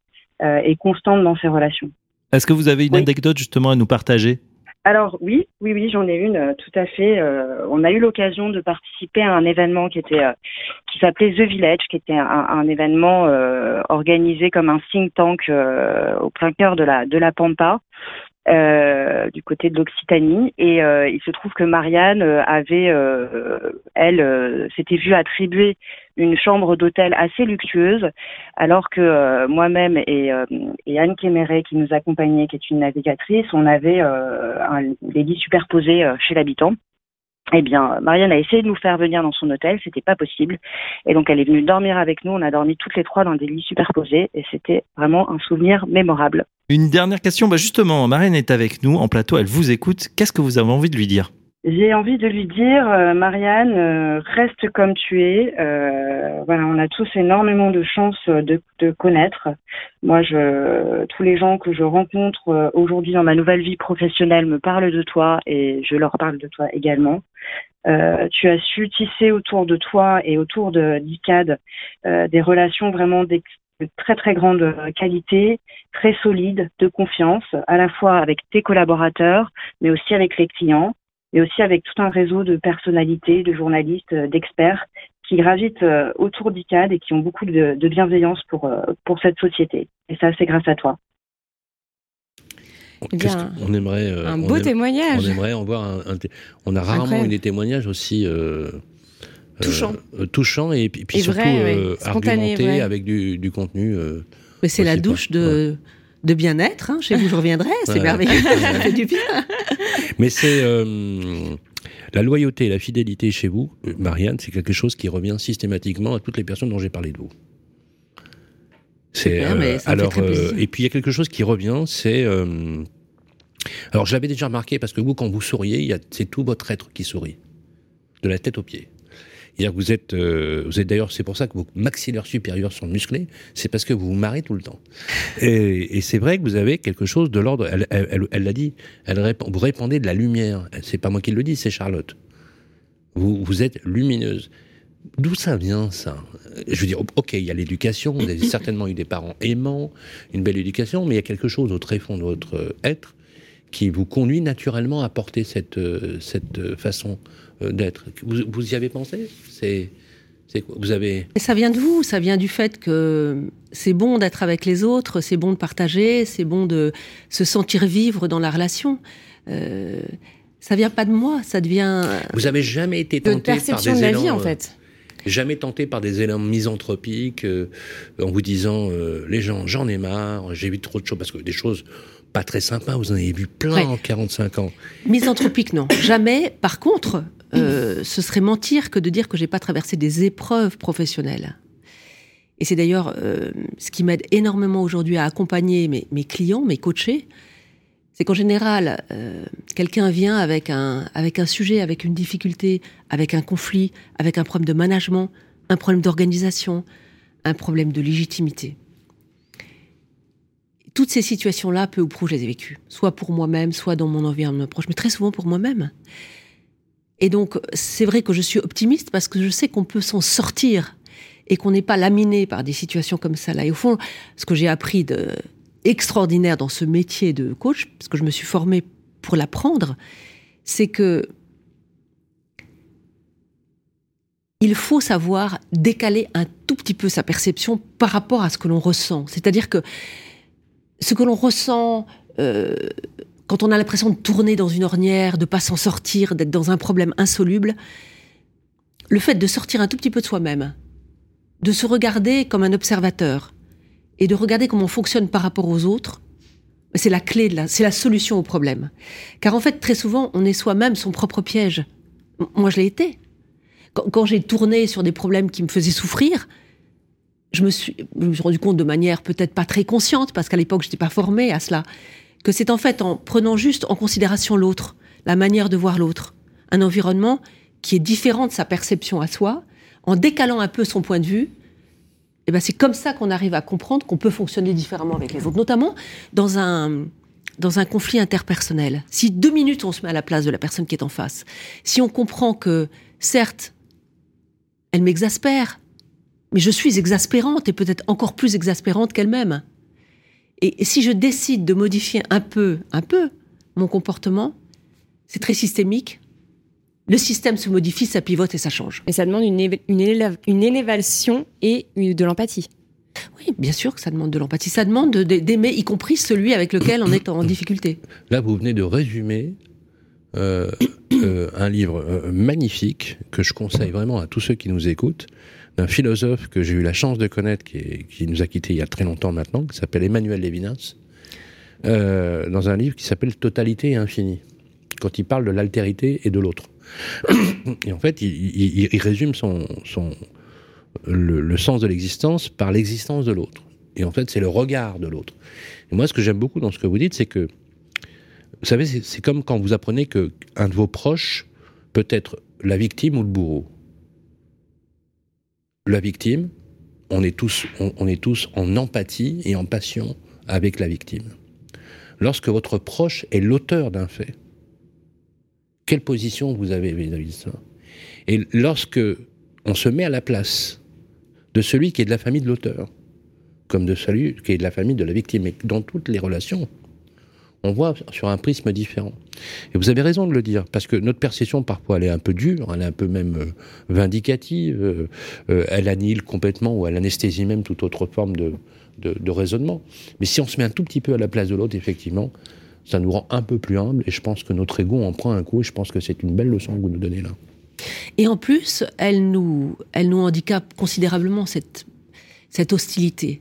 et constante dans ses relations. Est-ce que vous avez une oui. anecdote justement à nous partager? Alors oui, oui, oui, j'en ai une euh, tout à fait. Euh, on a eu l'occasion de participer à un événement qui était euh, qui s'appelait The Village, qui était un, événement organisé comme un think tank au plein cœur de la de la Pampa. Du côté de l'Occitanie et il se trouve que Marianne avait elle s'était vue attribuer une chambre d'hôtel assez luxueuse, alors que euh, moi-même et, euh, et, Anne Kéméré, qui nous accompagnait, qui est une navigatrice, on avait euh, un, des lits superposés chez l'habitant. Eh bien, Marianne a essayé de nous faire venir dans son hôtel, c'était pas possible. Et donc, elle est venue dormir avec nous. On a dormi toutes les trois dans des lits superposés et c'était vraiment un souvenir mémorable. Une dernière question, bah justement, Marianne est avec nous en plateau, elle vous écoute. Qu'est-ce que vous avez envie de lui dire? J'ai envie de lui dire, euh, Marianne, euh, reste comme tu es. Euh, voilà, on a tous énormément de chance de te connaître. Moi, je, tous les gens que je rencontre euh, aujourd'hui dans ma nouvelle vie professionnelle me parlent de toi et je leur parle de toi également. Euh, tu as su tisser autour de toi et autour de d'ICAD des relations vraiment de très très grande qualité, très solides, de confiance, à la fois avec tes collaborateurs, mais aussi avec les clients mais aussi avec tout un réseau de personnalités, de journalistes, d'experts qui gravitent autour d'ICAD et qui ont beaucoup de, de, bienveillance pour, pour cette société. Et ça, c'est grâce à toi. Eh bien, on aimerait euh, un beau on témoignage. On aimerait en voir un, un on a rarement Incroyable. eu des témoignages aussi euh, touchants, euh, et puis, puis et surtout vrai, oui. argumentés vrai. avec du, du contenu. Mais c'est la douche pas. de ouais de bien-être. Hein. Chez vous, je reviendrai. C'est ouais, merveilleux. ça fait du bien. Mais c'est euh, la loyauté et la fidélité chez vous, Marianne, c'est quelque chose qui revient systématiquement à toutes les personnes dont j'ai parlé de vous. C'est euh, alors euh, et puis il y a quelque chose qui revient, c'est euh, alors j'avais déjà remarqué parce que vous quand vous souriez, c'est tout votre être qui sourit, de la tête aux pieds. C'est-à-dire que vous êtes, euh, vous êtes d'ailleurs, c'est pour ça que vos maxillaires supérieurs sont musclés, c'est parce que vous vous marrez tout le temps. Et, c'est vrai que vous avez quelque chose de l'ordre, elle l'a dit, vous répandez de la lumière. C'est pas moi qui le dis, c'est Charlotte. Vous, êtes lumineuse. D'où ça vient, ça? Je veux dire, ok, il y a l'éducation, vous avez certainement eu des parents aimants, une belle éducation, mais il y a quelque chose au très fond de votre être qui vous conduit naturellement à porter cette, cette façon d'être. Vous, vous, y avez pensé? C'est quoi? Vous avez Ça vient de vous. Ça vient du fait que c'est bon d'être avec les autres, c'est bon de partager, c'est bon de se sentir vivre dans la relation. Euh, ça vient pas de moi, ça devient. Vous avez jamais été tenté par des de la élans, vie en fait. Jamais tenté par des élans misanthropiques euh, en vous disant euh, les gens, j'en ai marre, j'évite trop de choses parce que des choses pas très sympa. Vous en avez vu plein en 45 ans. Misanthropique, non. Jamais. Par contre, euh, ce serait mentir que de dire que j'ai pas traversé des épreuves professionnelles. Et c'est d'ailleurs euh, ce qui m'aide énormément aujourd'hui à accompagner mes, mes, clients, mes coachés. C'est qu'en général, euh, quelqu'un vient avec un, avec un sujet, avec une difficulté, avec un conflit, avec un problème de management, un problème d'organisation, un problème de légitimité. Toutes ces situations-là, peu ou prou, je les ai vécues. Soit pour moi-même, soit dans mon environnement proche, mais très souvent pour moi-même. Et donc, c'est vrai que je suis optimiste parce que je sais qu'on peut s'en sortir et qu'on n'est pas laminé par des situations comme ça là. Et au fond, ce que j'ai appris de extraordinaire dans ce métier de coach, parce que je me suis formée pour l'apprendre, c'est que il faut savoir décaler un tout petit peu sa perception par rapport à ce que l'on ressent. C'est-à-dire que ce que l'on ressent euh, quand on a l'impression de tourner dans une ornière, de pas s'en sortir, d'être dans un problème insoluble, le fait de sortir un tout petit peu de soi-même, de se regarder comme un observateur et de regarder comment on fonctionne par rapport aux autres, c'est la clé, c'est la solution au problème. Car en fait, très souvent, on est soi-même son propre piège. Moi, je l'ai été. Quand j'ai tourné sur des problèmes qui me faisaient souffrir, je me suis, rendu compte de manière peut-être pas très consciente, parce qu'à l'époque, je n'étais pas formée à cela, que c'est en fait en prenant juste en considération l'autre, la manière de voir l'autre, un environnement qui est différent de sa perception à soi, en décalant un peu son point de vue, eh ben c'est comme ça qu'on arrive à comprendre qu'on peut fonctionner différemment avec les autres, notamment dans un dans un conflit interpersonnel. Si deux minutes on se met à la place de la personne qui est en face, si on comprend que certes elle m'exaspère, mais je suis exaspérante et peut-être encore plus exaspérante qu'elle-même, et, si je décide de modifier un peu, un peu mon comportement, c'est très systémique. Le système se modifie, ça pivote et ça change. Et ça demande une, une, une élévation et de l'empathie. Oui, bien sûr que ça demande de l'empathie. Ça demande d'aimer, y compris celui avec lequel on est en difficulté. Là, vous venez de résumer euh, euh, un livre euh, magnifique que je conseille vraiment à tous ceux qui nous écoutent, d'un philosophe que j'ai eu la chance de connaître, qui, nous a quittés il y a très longtemps maintenant, qui s'appelle Emmanuel Levinas, euh, dans un livre qui s'appelle Totalité et Infini, quand il parle de l'altérité et de l'autre. et en fait, il, résume son, son, le, sens de l'existence par l'existence de l'autre. Et en fait, c'est le regard de l'autre. Et moi, ce que j'aime beaucoup dans ce que vous dites, c'est que, vous savez, c'est comme quand vous apprenez que un de vos proches peut être la victime ou le bourreau la victime, on est tous, on, est tous en empathie et en passion avec la victime. Lorsque votre proche est l'auteur d'un fait, quelle position vous avez vis-à-vis de ça? Et lorsque on se met à la place de celui qui est de la famille de l'auteur, comme de celui qui est de la famille de la victime, et dans toutes les relations, on voit sur un prisme différent. Et vous avez raison de le dire, parce que notre perception, parfois, elle est un peu dure, elle est un peu même euh, vindicative, euh, euh, elle annihile complètement ou elle anesthésie même toute autre forme de, de, raisonnement. Mais si on se met un tout petit peu à la place de l'autre, effectivement, ça nous rend un peu plus humble, et je pense que notre ego en prend un coup, et je pense que c'est une belle leçon que vous nous donnez là. Et en plus, elle nous, elle nous handicape considérablement, cette, cette hostilité.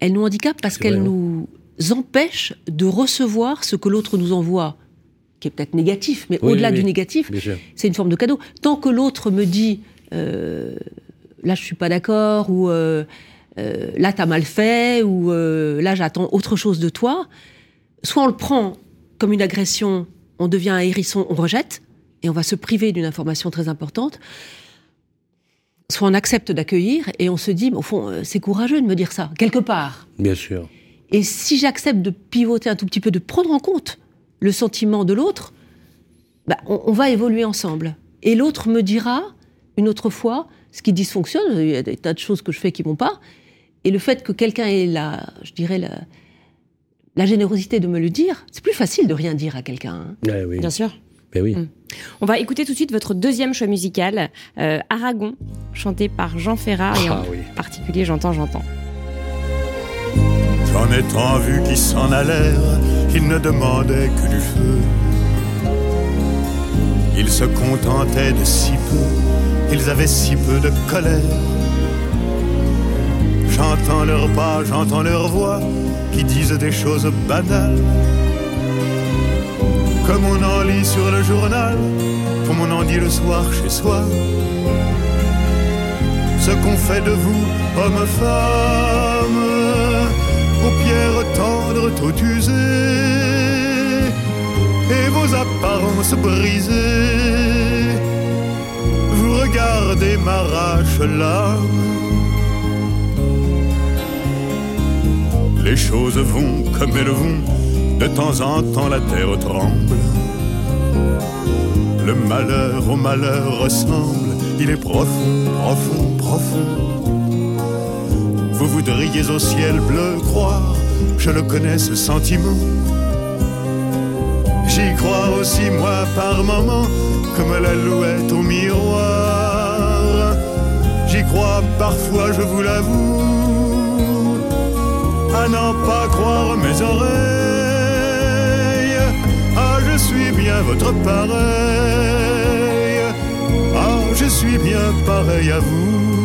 Elle nous handicape parce qu'elle nous empêche de recevoir ce que l'autre nous envoie, qui est peut-être négatif, mais au-delà du négatif, c'est une forme de cadeau. Tant que l'autre me dit euh, là je suis pas d'accord ou euh, euh, là t'as mal fait ou là j'attends autre chose de toi, soit on le prend comme une agression, on devient un hérisson, on rejette et on va se priver d'une information très importante. Soit on accepte d'accueillir et on se dit, au fond, c'est courageux de me dire ça, quelque part. Bien sûr. Et si j'accepte de pivoter un tout petit peu, de prendre en compte le sentiment de l'autre, bah, on, va évoluer ensemble. Et l'autre me dira, une autre fois, ce qui dysfonctionne, il y a des tas de choses que je fais qui vont pas, et le fait que quelqu'un ait la, je dirais, la, générosité de me le dire, c'est plus facile de rien dire à quelqu'un. Hein. oui. Bien sûr. Ben oui. Mm. On va écouter tout de suite votre deuxième choix musical, euh, Aragon, chanté par Jean Ferrat, et ah en particulier J'entends, j'entends. J'en ai tant vu qui s'en allèrent, ils ne demandaient que du feu. Ils se contentaient de si peu, ils avaient si peu de colère. J'entends leurs pas, j'entends leur voix, qui disent des choses banales. Comme on en lit sur le journal, comme on en dit le soir chez soi. Ce qu'on fait de vous, homme, femme, aux pierres tendres, tout usées, et vos apparences brisées. Vous regardez m'arrache l'âme. Les choses vont comme elles vont, de temps en temps la terre tremble. Le malheur au malheur ressemble, il est profond, profond, profond. Vous voudriez au ciel bleu croire, je le connais ce sentiment. J'y crois aussi moi par moments, comme la louette au miroir. J'y crois parfois, je vous l'avoue, à n'en pas croire mes oreilles. Ah, je suis bien votre pareil. Ah, je suis bien pareil à vous.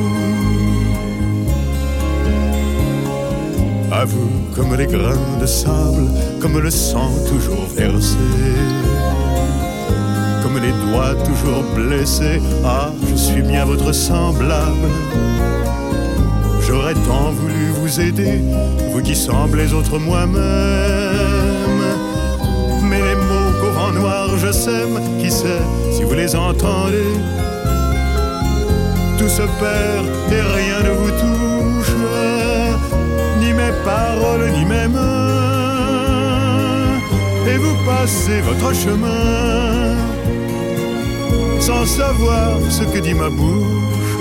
À vous, comme les grains de sable, comme le sang toujours versé, comme les doigts toujours blessés. Ah, je suis bien votre semblable. J'aurais tant voulu vous aider, vous qui semblez autres moi-même. Mais les mots vent noir je sème, qui sait si vous les entendez? Tout se perd et rien ne vous touche, paroles, ni mains. Et vous passez votre chemin sans savoir ce que dit ma bouche.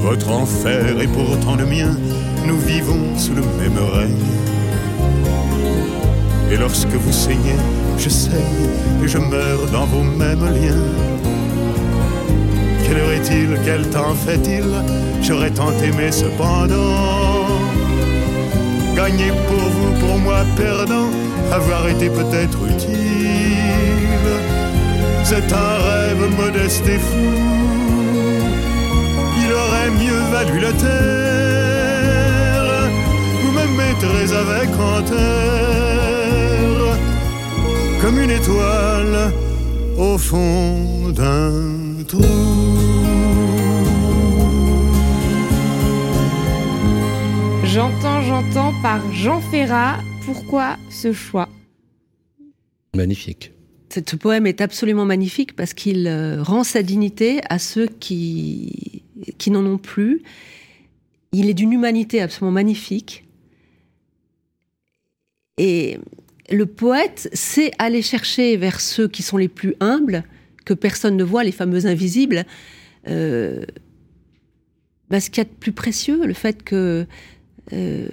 Votre enfer est pourtant le mien, nous vivons sous le même règne. Et lorsque vous saignez, je saigne et je meurs dans vos mêmes liens. Quelle heure est-il, quel temps fait-il? J'aurais tant aimé cependant. Gagner pour vous, pour moi perdant, avoir été peut-être utile. C'est un rêve modeste et fou il aurait mieux valu la terre. Vous me mettrez avec en terre, comme une étoile au fond d'un trou. J'entends, j'entends par Jean Ferrat. Pourquoi ce choix Magnifique. Ce poème est absolument magnifique parce qu'il euh, rend sa dignité à ceux qui, qui n'en ont plus. Il est d'une humanité absolument magnifique. Et le poète sait aller chercher vers ceux qui sont les plus humbles, que personne ne voit, les fameux invisibles. Euh, bah, ce qu'il y a de plus précieux, le fait que euh,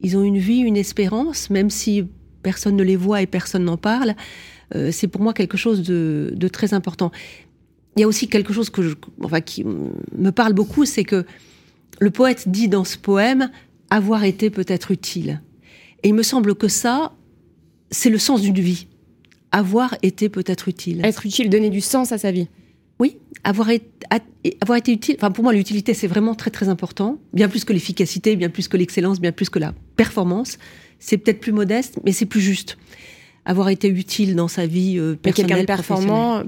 ils ont une vie, une espérance, même si personne ne les voit et personne n'en parle. Euh, c'est pour moi quelque chose de, très important. Il y a aussi quelque chose que je, qui me parle beaucoup, c'est que le poète dit dans ce poème avoir été peut-être utile. Et il me semble que ça, c'est le sens d'une vie. Avoir été peut-être utile. Être utile, donner du sens à sa vie. Oui, avoir été, avoir été utile. Enfin, pour moi, l'utilité, c'est vraiment très très important. Bien plus que l'efficacité, bien plus que l'excellence, bien plus que la performance. C'est peut-être plus modeste, mais c'est plus juste. Avoir été utile dans sa vie euh, personnelle, performant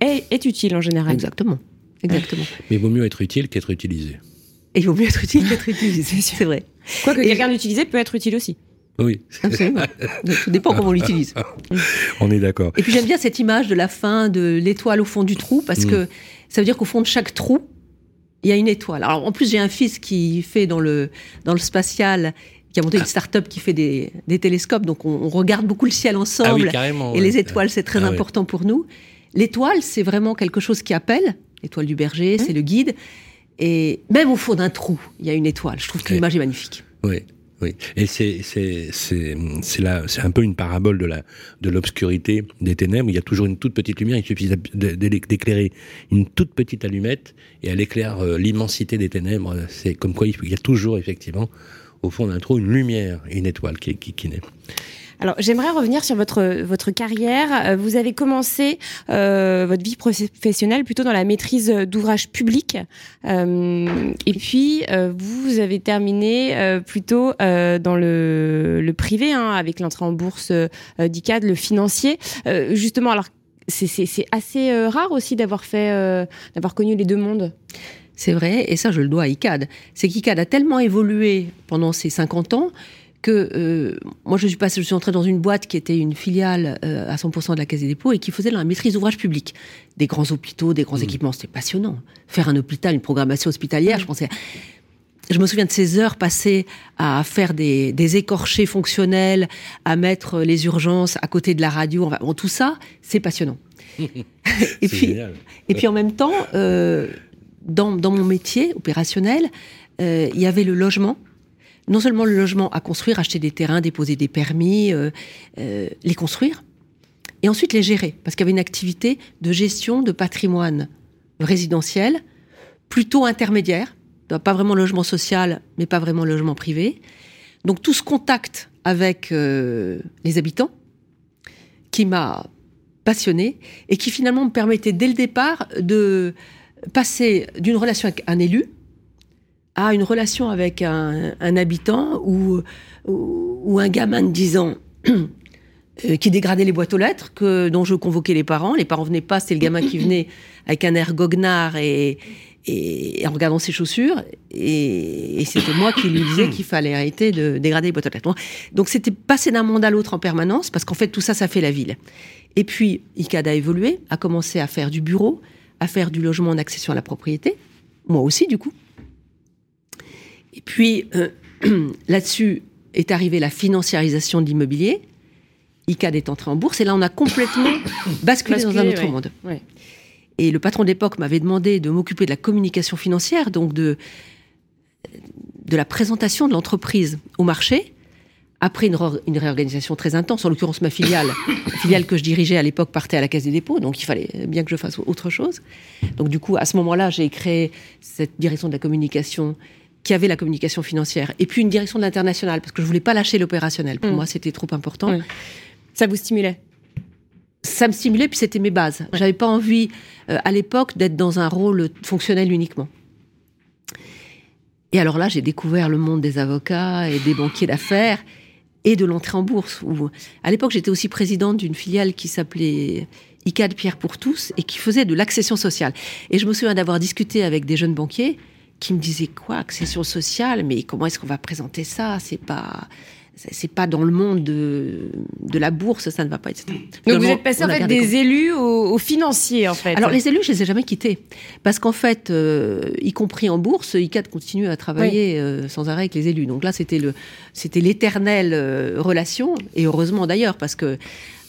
est, est, utile en général. Exactement, exactement. Mais il vaut mieux être utile qu'être utilisé. Et il vaut mieux être utile qu'être utilisé, c'est vrai. Quoique quelqu'un d'utilisé peut être utile aussi. Oui. Absolument. Tout dépend comment on l'utilise. On est d'accord. Et puis j'aime bien cette image de la fin de l'étoile au fond du trou parce mmh. que ça veut dire qu'au fond de chaque trou, il y a une étoile. Alors en plus, j'ai un fils qui fait dans le, dans le spatial qui a monté une start-up qui fait des, des télescopes, donc on, on, regarde beaucoup le ciel ensemble. Ah oui, et les étoiles, c'est très ah important oui. pour nous. L'étoile, c'est vraiment quelque chose qui appelle. L'étoile du berger, mmh. c'est le guide. Et même au fond d'un trou, il y a une étoile. Je trouve que l'image est magnifique. Oui. Oui, et c'est un peu une parabole de la de l'obscurité des ténèbres. Il y a toujours une toute petite lumière. Il suffit d'éclairer une toute petite allumette et elle éclaire euh, l'immensité des ténèbres. C'est comme quoi il y a toujours effectivement au fond d'un trou une lumière, une étoile qui qui, qui naît. Alors j'aimerais revenir sur votre votre carrière. Euh, Vous avez commencé euh, votre vie professionnelle plutôt dans la maîtrise d'ouvrages publics, Euh, et puis euh, vous avez terminé euh, plutôt euh, dans le, le privé, hein, avec l'entrée en bourse d'ICAD, le financier. Justement, alors c'est assez rare aussi d'avoir fait d'avoir connu les deux mondes. C'est vrai, et ça je le dois à ICAD. C'est qu'ICAD a tellement évolué pendant ces 50 ans que euh, moi je suis passée, je suis entrée dans une boîte qui était une filiale euh, à 100% de la Caisse des dépôts et qui faisait la maîtrise d'ouvrages publics. Des grands hôpitaux, des grands équipements, c'était passionnant. Faire un hôpital, une programmation hospitalière, je pensais... Je me souviens de ces heures passées à faire des, des écorchés fonctionnels, à mettre les urgences à côté de la radio. Enfin, bon, tout ça, c'est passionnant. et C'est puis, génial. et puis en même temps, euh, dans, dans mon métier opérationnel, euh, il y avait le logement. Non seulement le logement à construire, acheter des terrains, déposer des permis, euh, euh, les construire, et ensuite les gérer, parce qu'il y avait une activité de gestion de patrimoine résidentiel, plutôt intermédiaire, pas vraiment logement social, mais pas vraiment logement privé. Donc tout ce contact avec euh, les habitants, qui m'a passionné et qui finalement me permettait dès le départ de passer d'une relation avec un élu à une relation avec un, habitant ou, un gamin de 10 ans euh, qui dégradait les boîtes aux lettres, que, dont je convoquais les parents. Les parents venaient pas, c'était le gamin qui venait avec un air goguenard et en regardant ses chaussures. Et, et c'était moi qui lui disais qu'il fallait arrêter de dégrader les boîtes aux lettres. Donc c'était passer d'un monde à l'autre en permanence, parce qu'en fait tout ça, ça fait la ville. Et puis ICAD a évolué, a commencé à faire du bureau, à faire du logement en accession à la propriété. Moi aussi, du coup. Et puis euh, là-dessus est arrivée la financiarisation de l'immobilier. ICAD est entré en bourse et là on a complètement basculé dans un autre ouais. monde. Ouais. Et le patron d'époque m'avait demandé de m'occuper de la communication financière, donc de, de la présentation de l'entreprise au marché, après une, réorganisation très intense. En l'occurrence, ma filiale, la filiale que je dirigeais à l'époque partait à la Caisse des dépôts, donc il fallait bien que je fasse autre chose. Donc du coup, à ce moment-là, j'ai créé cette direction de la communication qui avait la communication financière, et puis une direction de l'international, parce que je voulais pas lâcher l'opérationnel. Pour Mm. moi, c'était trop important. Ouais. Ça vous stimulait? Ça me stimulait, puis c'était mes bases. J'avais pas envie, euh, à l'époque, d'être dans un rôle fonctionnel uniquement. Et alors là, j'ai découvert le monde des avocats et des banquiers d'affaires et de l'entrée en bourse. Où, à l'époque, j'étais aussi présidente d'une filiale qui s'appelait ICAD Pierre pour tous et qui faisait de l'accession sociale. Et je me souviens d'avoir discuté avec des jeunes banquiers qui me disaient quoi, accession sociale, mais comment est-ce qu'on va présenter ça? C'est pas, c'est pas dans le monde de, de la bourse, ça ne va pas, etc. Donc vous êtes passé en a fait des élus aux, aux financiers en fait. alors les élus, je les ai jamais quittés parce qu'en fait, euh, y compris en bourse, ICAD continue à travailler euh, sans arrêt avec les élus. Donc là, c'était le, c'était l'éternelle euh, relation et heureusement d'ailleurs parce que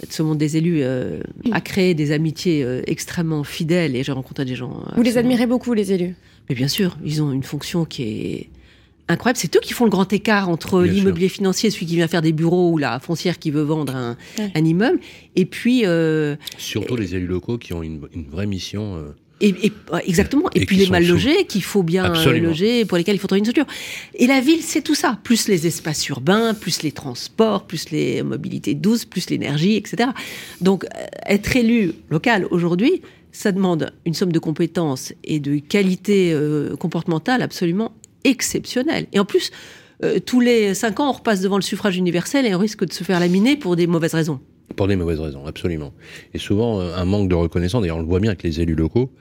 ce monde des élus euh, a créé des amitiés euh, extrêmement fidèles et j'ai rencontré des gens. vous les admirez beaucoup les élus. Mais bien sûr, ils ont une fonction qui est incroyable. C'est eux qui font le grand écart entre l'immobilier financier, celui qui vient faire des bureaux ou la foncière qui veut vendre un, Ouais. un immeuble, et puis euh, Surtout les élus locaux qui ont une, une vraie mission. euh, Et, et- ouais, exactement. Et, Et puis les mal sous- logés qu'il faut bien euh, Absolument. loger, pour lesquels il faut trouver une structure. Et la ville, c'est tout ça. Plus les espaces urbains, plus les transports, plus les mobilités douces, plus l'énergie, etc. Donc, être élu local aujourd'hui, ça demande une somme de compétences et de qualité euh, comportementale absolument exceptionnelle. Et en plus, euh, tous les cinq ans, on repasse devant le suffrage universel et on risque de se faire laminer pour des mauvaises raisons. Pour des mauvaises raisons, absolument. Et souvent, euh, un manque de reconnaissance, d'ailleurs, on le voit bien avec les élus locaux,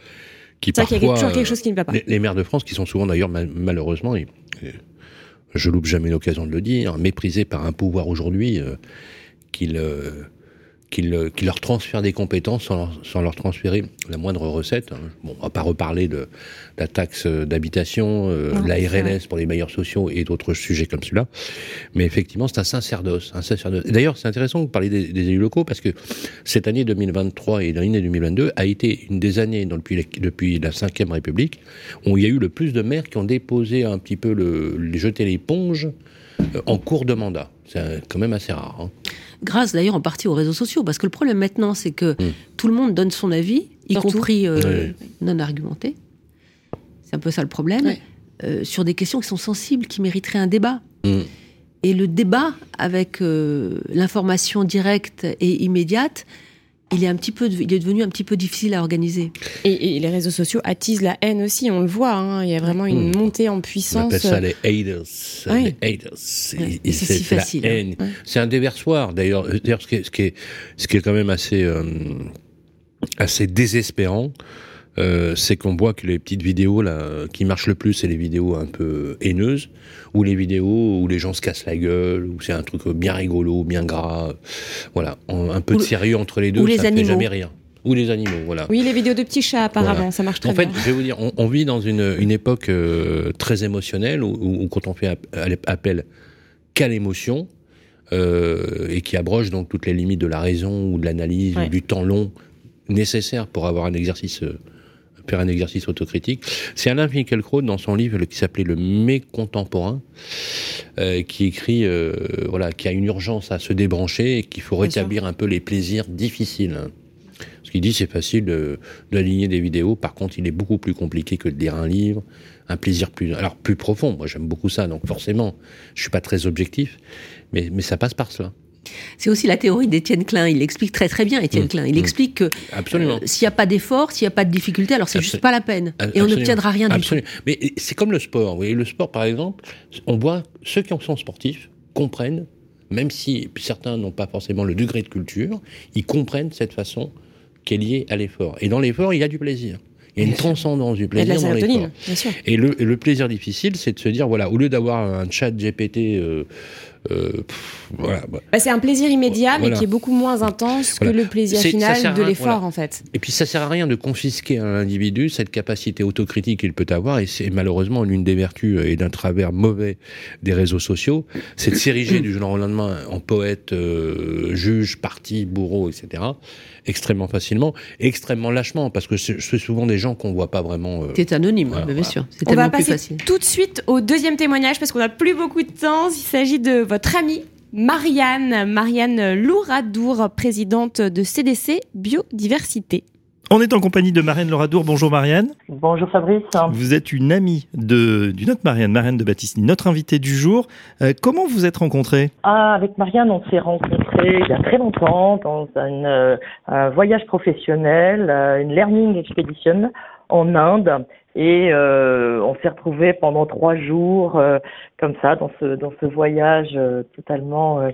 qui C'est vrai qu'il y a parfois... toujours quelque euh, chose qui ne va pas. les, les maires de France, qui sont souvent d'ailleurs, mal- malheureusement, et, et je loupe jamais l'occasion de le dire, méprisés par un pouvoir aujourd'hui euh, qu'il euh, qui leur transfère des compétences sans leur, sans leur transférer la moindre recette. hein. Bon, on va pas reparler de la taxe d'habitation, euh, la. RLS pour les bailleurs sociaux et d'autres sujets comme celui-là. Mais effectivement, c'est un sacerdoce. Un sacerdoce. D'ailleurs, c'est intéressant que vous parliez des, des élus locaux parce que cette année 2023 et l'année 2022 a été une des années dans- depuis, la, depuis la Ve République où il y a eu le plus de maires qui ont déposé un petit peu le, les jeter l'éponge en cours de mandat. C'est euh, quand même assez rare. hein. grâce d'ailleurs en partie aux réseaux sociaux, parce que le problème maintenant, c'est que Mm. tout le monde donne son avis, y Surtout. compris euh, non argumenté. C'est un peu ça le problème. Euh, sur des questions qui sont sensibles, qui mériteraient un débat. Mm. et le débat avec euh, l'information directe et immédiate, il est un petit peu, il est devenu un petit peu difficile à organiser. Et, et les réseaux sociaux attisent la haine aussi, on le voit. Hein. Il y a vraiment une Mmh. montée en On puissance. appelle ça les haters. Oui. Les haters. C'est- Ouais, et c'est c'est si la facile, hein. Ouais. C'est un déversoir. D'ailleurs, d'ailleurs, ce qui est, ce qui est, ce qui est quand même assez, euh, assez désespérant, euh, c'est qu'on voit que les petites vidéos là qui marchent le plus, c'est les vidéos un peu haineuses, ou les vidéos où les gens se cassent la gueule, où c'est un truc bien rigolo, bien gras. Voilà, En- un peu Ou de sérieux entre les deux, ou les ça ne fait animaux. jamais rien. Ou les animaux, voilà. Oui, les vidéos de petits chats, apparemment, Voilà. ça marche très En fait, bien. je vais vous dire, on, on vit dans une, une époque euh, très émotionnelle où, où- où quand on fait app- appel qu'à l'émotion euh, et qui abroge donc toutes les limites de la raison ou de l'analyse Ouais. ou du temps long nécessaire pour avoir un exercice euh, faire un exercice autocritique. C'est Alain Finkielkraut dans son livre qui s'appelait Le mécontemporain, euh, qui écrit euh, voilà qu'il y a une urgence à se débrancher et qu'il faut rétablir un peu les plaisirs difficiles. Ce qu'il dit, c'est facile de- d'aligner des vidéos. Par contre, il est beaucoup plus compliqué que de lire un livre, un plaisir plus, alors plus profond. Moi, j'aime beaucoup ça, donc forcément, je suis pas très objectif, mais, mais ça passe par cela. C'est aussi la théorie d'Étienne Klein. Il l'explique très très bien, Étienne Mmh. Klein. Il Mmh. explique que euh, s'il n'y a pas d'effort, s'il n'y a pas de difficulté, alors c'est juste pas la peine. Et on n'obtiendra rien du tout. Mais c'est comme le sport. Vous voyez, le sport, par exemple, on voit ceux qui en sont sportifs comprennent, même si certains n'ont pas forcément le degré de culture, ils comprennent cette façon qui est liée à l'effort. Et dans l'effort, il y a du plaisir. Il y a une transcendance du de la plaisir dans l'effort. Et le, plaisir difficile, c'est de se dire, voilà, au lieu d'avoir un chat GPT, euh, pff, voilà, bah, Bah, c'est un plaisir immédiat, mais qui est beaucoup moins intense Voilà. que le plaisir final de l'effort, voilà. en fait. Et puis ça sert à rien de confisquer à l'individu cette capacité autocritique qu'il peut avoir, et c'est malheureusement l'une des vertus et d'un travers mauvais des réseaux sociaux, c'est de s'ériger du jour au lendemain en poète, euh, juge, parti, bourreau, etc. extrêmement facilement, et extrêmement lâchement, parce que c'est souvent des gens qu'on voit pas vraiment. euh, C'est anonyme, Voilà, mais bien voilà. sûr. C'est On va plus passer facile. tout de suite au deuxième témoignage parce qu'on n'a plus beaucoup de temps. Il s'agit de votre amie Marianne, Marianne Louradour, présidente de CDC Biodiversité. On est en compagnie de Marianne Loradour. Bonjour Marianne. Bonjour Fabrice. Vous êtes une amie de, d'une autre Marianne, Marianne de Battistini, notre invitée du jour. Euh, comment vous êtes rencontrés Ah, avec Marianne, on s'est rencontrés il y a très longtemps dans un, euh, un voyage professionnel, euh, une learning expedition en Inde. Et euh, on s'est retrouvés pendant trois jours euh, comme ça dans ce dans ce voyage euh, totalement euh,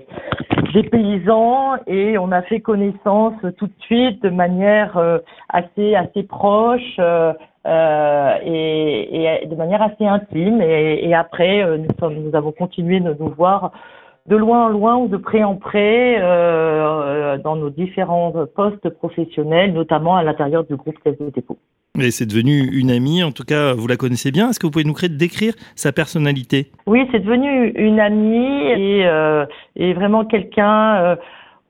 dépaysant et on a fait connaissance tout de suite de manière euh, assez assez proche euh, et, et de manière assez intime et, et après nous sommes nous avons continué de nous voir de loin en loin ou de près en près dans nos différents postes professionnels, notamment à l'intérieur du groupe Caisse de dépôt. Et c'est devenu une amie, en tout cas, vous la connaissez bien. Est-ce que vous pouvez nous décrire sa personnalité? Oui, c'est devenu une amie et, euh, vraiment quelqu'un euh,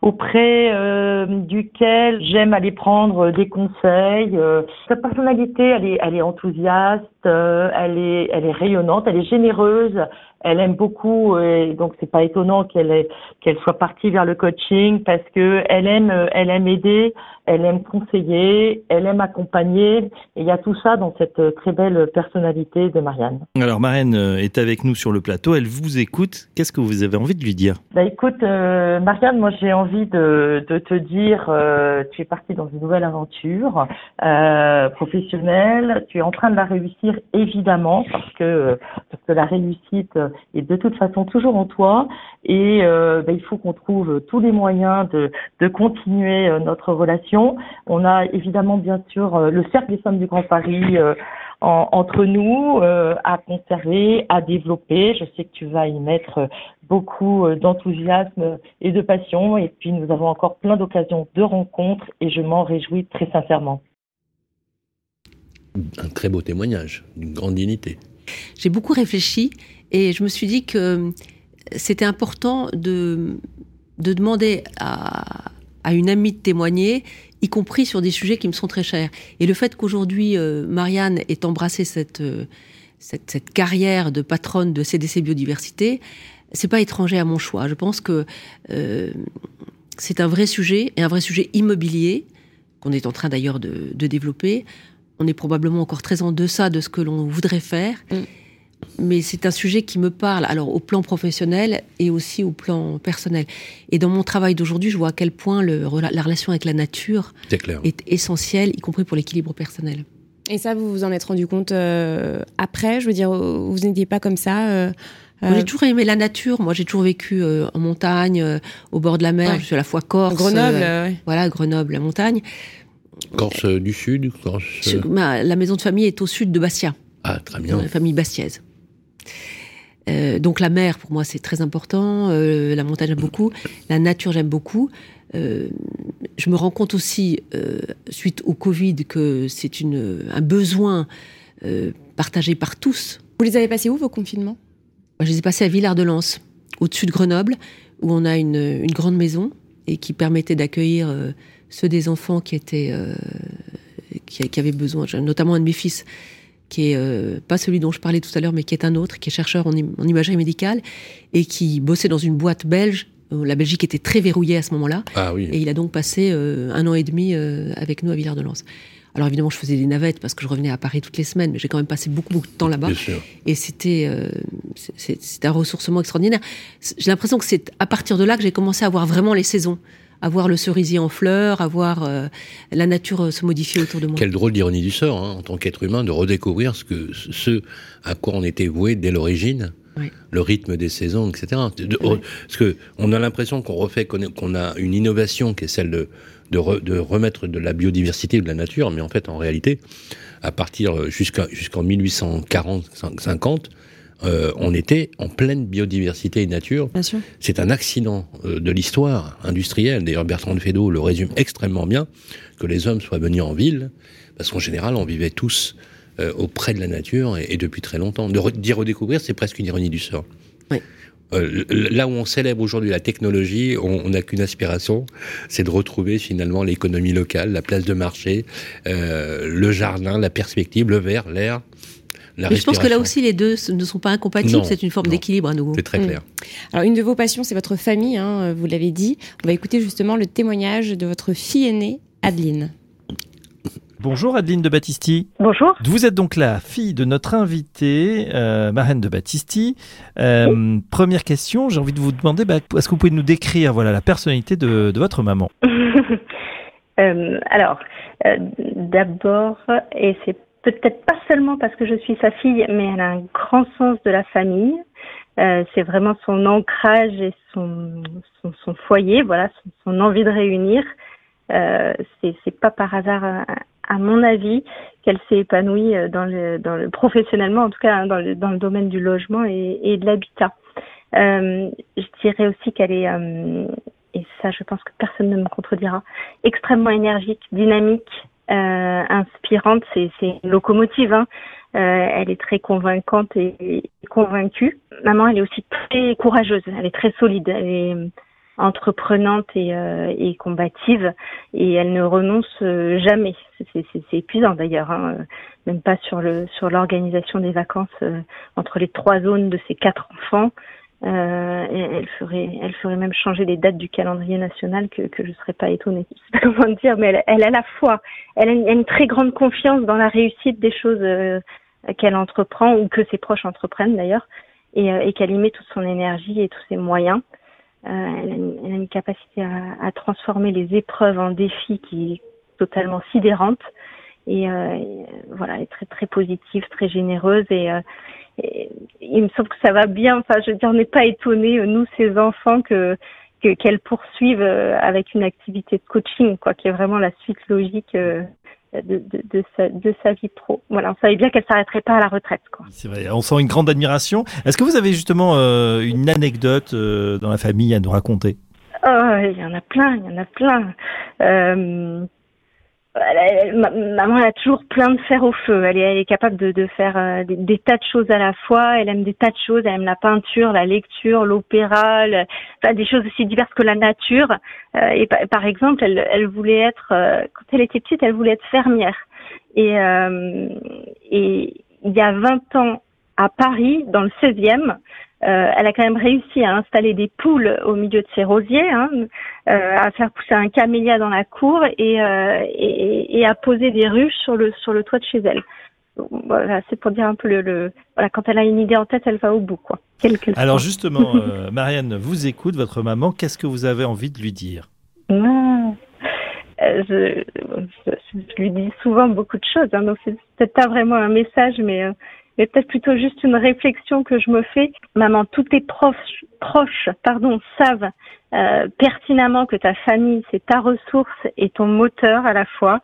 auprès euh, duquel j'aime aller prendre des conseils. Sa personnalité, elle est, elle est enthousiaste, elle est, elle est rayonnante, elle est généreuse. Elle aime beaucoup et donc c'est pas étonnant qu'elle qu'elle soit partie vers le coaching parce que elle aime, elle aime aider, elle aime conseiller, elle aime accompagner. Et il y a tout ça dans cette euh, très belle personnalité de Marianne. Alors, Marianne euh, est avec nous sur le plateau. Elle vous écoute. Qu'est-ce que vous avez envie de lui dire? Bah écoute, euh, Marianne, moi j'ai envie de, de te dire, euh, tu es partie dans une nouvelle aventure euh, professionnelle. Tu es en train de la réussir évidemment parce que parce que la réussite est de toute façon toujours en toi et bah, il faut qu'on trouve tous les moyens de de continuer notre relation. On a évidemment bien sûr euh, le cercle des femmes du Grand Paris. euh, en- entre nous euh, à conserver, à développer. Je sais que tu vas y mettre beaucoup euh, d'enthousiasme et de passion. Et puis nous avons encore plein d'occasions de rencontres et je m'en réjouis très sincèrement. un très beau témoignage, d'une grande dignité. J'ai beaucoup réfléchi et je me suis dit que c'était important de, de demander à, à une amie de témoigner, y compris sur des sujets qui me sont très chers. Et le fait qu'aujourd'hui, euh, Marianne ait embrassé cette, euh, cette, cette carrière de patronne de CDC Biodiversité, c'est pas étranger à mon choix. Je pense que euh, c'est un vrai sujet, et un vrai sujet immobilier, qu'on est en train d'ailleurs de, de développer. On est probablement encore très en deçà de ce que l'on voudrait faire. Mm. Mais c'est un sujet qui me parle, alors au plan professionnel et aussi au plan personnel. Et dans mon travail d'aujourd'hui, je vois à quel point le, la relation avec la nature est essentielle, y compris pour l'équilibre personnel. Et ça, vous vous en êtes rendu compte euh, après? Je veux dire, vous n'étiez pas comme ça euh, J'ai toujours aimé la nature. Moi, j'ai toujours vécu en montagne, au bord de la mer. Je suis à la fois Corse, Grenoble, voilà, Grenoble, la montagne. Corse du Sud Corse... la maison de famille est au sud de Bastia. Ah, très bien. La famille bastiaise. Euh, donc la mer, pour moi, c'est très important. Euh, la montagne, j'aime beaucoup. La nature, j'aime beaucoup. Euh, je me rends compte aussi, suite au Covid, que c'est un besoin partagé par tous. Vous les avez passés où, vos confinements? Je les ai passés à Villard-de-Lans, au-dessus de Grenoble, où on a une, grande maison et qui permettait d'accueillir ceux des enfants qui étaient... Qui, qui, avaient besoin, notamment un de mes fils qui est euh, pas celui dont je parlais tout à l'heure, mais qui est un autre, qui est chercheur en, imagerie médicale et qui bossait dans une boîte belge. La Belgique était très verrouillée à ce moment-là. Ah, oui. Et il a donc passé euh, un an et demi euh, avec nous à Villard-de-Lans. Alors évidemment, je faisais des navettes parce que je revenais à Paris toutes les semaines, mais j'ai quand même passé beaucoup, beaucoup de temps là-bas. Et c'était c'est un ressourcement extraordinaire. J'ai l'impression que c'est à partir de là que j'ai commencé à voir vraiment les saisons avoir le cerisier en fleurs, avoir euh, la nature euh, se modifier autour de moi. Quelle drôle d'ironie du sort, hein, en tant qu'être humain, de redécouvrir ce, que, ce à quoi on était voué dès l'origine. Le rythme des saisons, etc. Parce que on a l'impression qu'on refait, qu'on a une innovation qui est celle de, de, remettre de la biodiversité de la nature, mais en fait, en réalité, à partir euh, jusqu'en 1840-50, euh, on était en pleine biodiversité et nature. C'est un accident euh, de l'histoire industrielle. D'ailleurs, Bertrand de Fédot le résume extrêmement bien, que les hommes soient venus en ville, parce qu'en général, on vivait tous euh, auprès de la nature et, depuis très longtemps. D'y redécouvrir, c'est presque une ironie du sort. là où on célèbre aujourd'hui la technologie, on n'a qu'une aspiration, c'est de retrouver finalement l'économie locale, la place de marché, le jardin, la perspective, le verre, l'air. Mais je pense que là aussi, les deux ne sont pas incompatibles. C'est une forme d'équilibre à nouveau. C'est très clair. Mm. Alors, une de vos passions, c'est votre famille, hein, vous l'avez dit. On va écouter justement le témoignage de votre fille aînée, Adeline. Bonjour Adeline de Battisti. Bonjour. Vous êtes donc la fille de notre invitée, euh, Marraine de Battisti. Euh, première question, j'ai envie de vous demander, bah, est-ce que vous pouvez nous décrire voilà, la personnalité de, votre maman? Euh, Alors, d'abord, et c'est peut-être pas seulement parce que je suis sa fille, mais elle a un grand sens de la famille. Euh, c'est vraiment son ancrage et son, foyer, voilà, son, envie de réunir. Euh, c'est pas par hasard, à, mon avis, qu'elle s'est épanouie euh, professionnellement, en tout cas hein, dans, le, domaine du logement et, de l'habitat. Je dirais aussi qu'elle est, et ça, je pense que personne ne me contredira, extrêmement énergique, dynamique, euh, inspirante, c'est une locomotive. Hein. Euh, elle est très convaincante et, convaincue. Maman, elle est aussi très courageuse, elle est très solide, elle est entreprenante et, euh, combative et elle ne renonce jamais. C'est épuisant d'ailleurs, hein. même pas sur sur l'organisation des vacances entre les trois zones de ses quatre enfants. Euh, elle ferait, elle ferait même changer les dates du calendrier national que, que je serais pas étonnée. Je sais pas comment dire, mais elle, elle a la foi. Elle a, une, très grande confiance dans la réussite des choses euh, qu'elle entreprend ou que ses proches entreprennent d'ailleurs, et, euh, et qu'elle y met toute son énergie et tous ses moyens. Euh, elle, a une, elle, a une, capacité à, à, transformer les épreuves en défis qui est totalement sidérante. Et, et voilà, elle est très très positive, très généreuse et il me semble que ça va bien. Enfin, je veux dire, on n'est pas étonnés, nous, ces enfants, que qu'elles poursuivent euh, avec une activité de coaching, quoi, qui est vraiment la suite logique euh, de, de, de, sa, de sa vie pro. Voilà, on savait bien qu'elle s'arrêterait pas à la retraite, quoi. C'est vrai, on sent une grande admiration. Est-ce que vous avez justement euh, une anecdote dans la famille à nous raconter? Oh, il y en a plein, il y en a plein. Euh, maman elle a toujours plein de fer au feu. Elle est, capable de, faire euh, des, tas de choses à la fois. Elle aime des tas de choses. Elle aime la peinture, la lecture, l'opéra, des choses aussi diverses que la nature. Euh, et par, exemple, elle, elle voulait être, euh, quand elle était petite, elle voulait être fermière. Et, et il y a 20 ans, à Paris, dans le 16e, euh, elle a quand même réussi à installer des poules au milieu de ses rosiers, hein, euh, à faire pousser un camélia dans la cour et, euh, et, et, à poser des ruches sur le sur le toit de chez elle. voilà, c'est pour dire un peu le, le, voilà, quand elle a une idée en tête, elle va au bout, quoi. Alors soit. justement, Marianne vous écoute, votre maman, qu'est-ce que vous avez envie de lui dire? Ah. Je, je, je lui dis souvent beaucoup de choses, hein, donc c'est peut-être pas vraiment un message, mais, mais peut-être plutôt juste une réflexion que je me fais. Maman, tous tes proches, pardon, savent euh, pertinemment que ta famille, c'est ta ressource et ton moteur à la fois.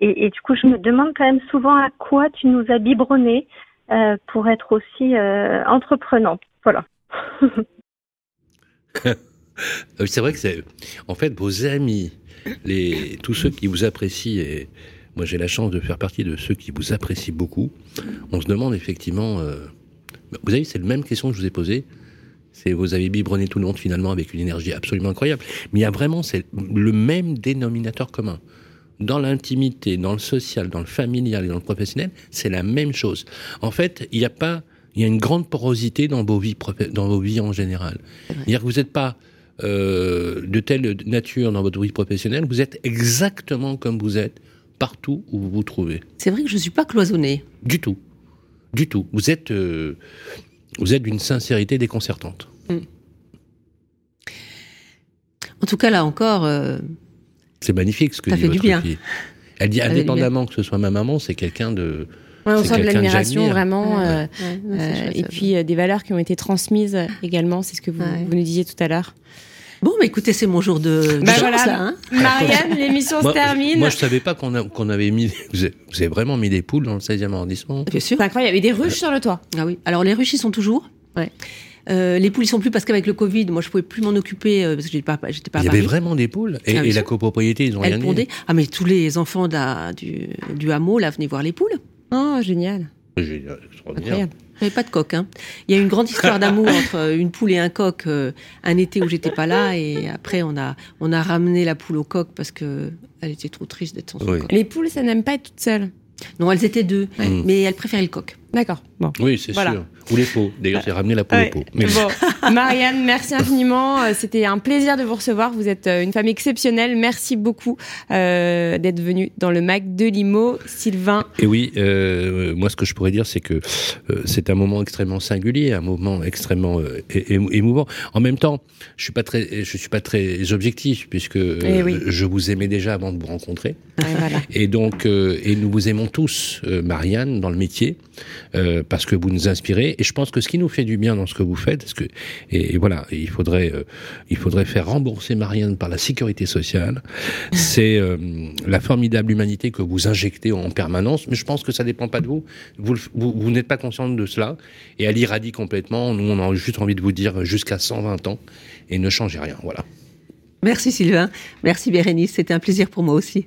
Et, du coup, je me demande quand même souvent à quoi tu nous as biberonné euh, pour être aussi euh, entreprenante. Voilà. Euh, C'est vrai que c'est, en fait, vos amis, les, tous ceux qui vous apprécient, et moi j'ai la chance de faire partie de ceux qui vous apprécient beaucoup, on se demande effectivement, euh, vous avez, c'est la même question que je vous ai posée, c'est vous avez biberonné tout le monde finalement avec une énergie absolument incroyable, mais il y a vraiment c'est le même dénominateur commun. Dans l'intimité, dans le social, dans le familial et dans le professionnel, c'est la même chose. En fait, il n'y a pas, il y a une grande porosité dans vos vies, dans vos vies en général. C'est-à-dire que vous n'êtes pas euh, de telle nature dans votre vie professionnelle, vous êtes exactement comme vous êtes partout où vous vous trouvez. C'est vrai que je ne suis pas cloisonnée. Du tout. Du tout. Vous êtes, euh, vous êtes d'une sincérité déconcertante. En tout cas, là encore, euh, C'est magnifique ce que Ça dit fait du votre bien. fille. Elle dit Ça indépendamment que ce soit ma maman, c'est quelqu'un de. Ouais, on sent de l'admiration vraiment. Ouais. euh, ouais, ouais, euh, c'est chouette, et puis euh, des valeurs qui ont été transmises également, c'est ce que vous, Ouais. vous nous disiez tout à l'heure. Bon, bah écoutez, c'est mon jour de, de Bah chance, voilà. là, hein. Marianne, l'émission se termine. moi, je savais pas qu'on avait mis. Vous avez, vous avez vraiment mis des poules dans le 16e arrondissement Bien sûr. C'est incroyable, il y avait des ruches sur le toit. Ah oui. Alors les ruches, ils sont toujours. Ouais. Euh, les poules, ils sont plus parce qu'avec le Covid, moi, je pouvais plus m'en occuper euh, parce que j'étais pas, j'étais pas Il y avait vraiment des poules. Et, Ah, et la copropriété, ils ont rien Elles dit. pondaient. Ah, mais tous les enfants de la- du, du hameau, là, venaient voir les poules. Oh, génial. J'ai- J'avais pas de coq. Hein. Il y a une grande histoire d'amour entre euh, une poule et un coq euh, un été où j'étais pas là et après on a on a ramené la poule au coq parce que elle était trop triste d'être sans son Oui. coq. Les poules, ça n'aime pas être toutes seules. Non, elles étaient deux, mais elles préféraient le coq. D'accord. Bon. Oui, c'est Voilà. sûr. Ou les pots. D'ailleurs, c'est ramener la poule Ouais. Mais Bon, Marianne, merci infiniment. Euh, C'était un plaisir de vous recevoir. Vous êtes euh, une femme exceptionnelle. Merci beaucoup euh, d'être venue dans le Mac de Limo. Sylvain, Et oui, euh, moi, ce que je pourrais dire, c'est que euh, c'est un moment extrêmement singulier, un moment extrêmement émouvant. En même temps, je suis pas très, je suis pas très objectif puisque Eh oui. je vous aimais déjà avant de vous rencontrer. Voilà. Et donc, et nous vous aimons tous, Marianne, dans le métier, euh, parce que vous nous inspirez. Et je pense que ce qui nous fait du bien dans ce que vous faites, parce que et, voilà, il faudrait, euh, il faudrait faire rembourser Marianne par la sécurité sociale. C'est euh, la formidable humanité que vous injectez en permanence. Mais je pense que ça dépend pas de vous. Vous, le- vous, vous n'êtes pas consciente de cela. Et elle irradie complètement. Nous, on a juste envie de vous dire jusqu'à 120 ans et ne changez rien. Voilà. Merci Sylvain, merci Bérénice, c'était un plaisir pour moi aussi.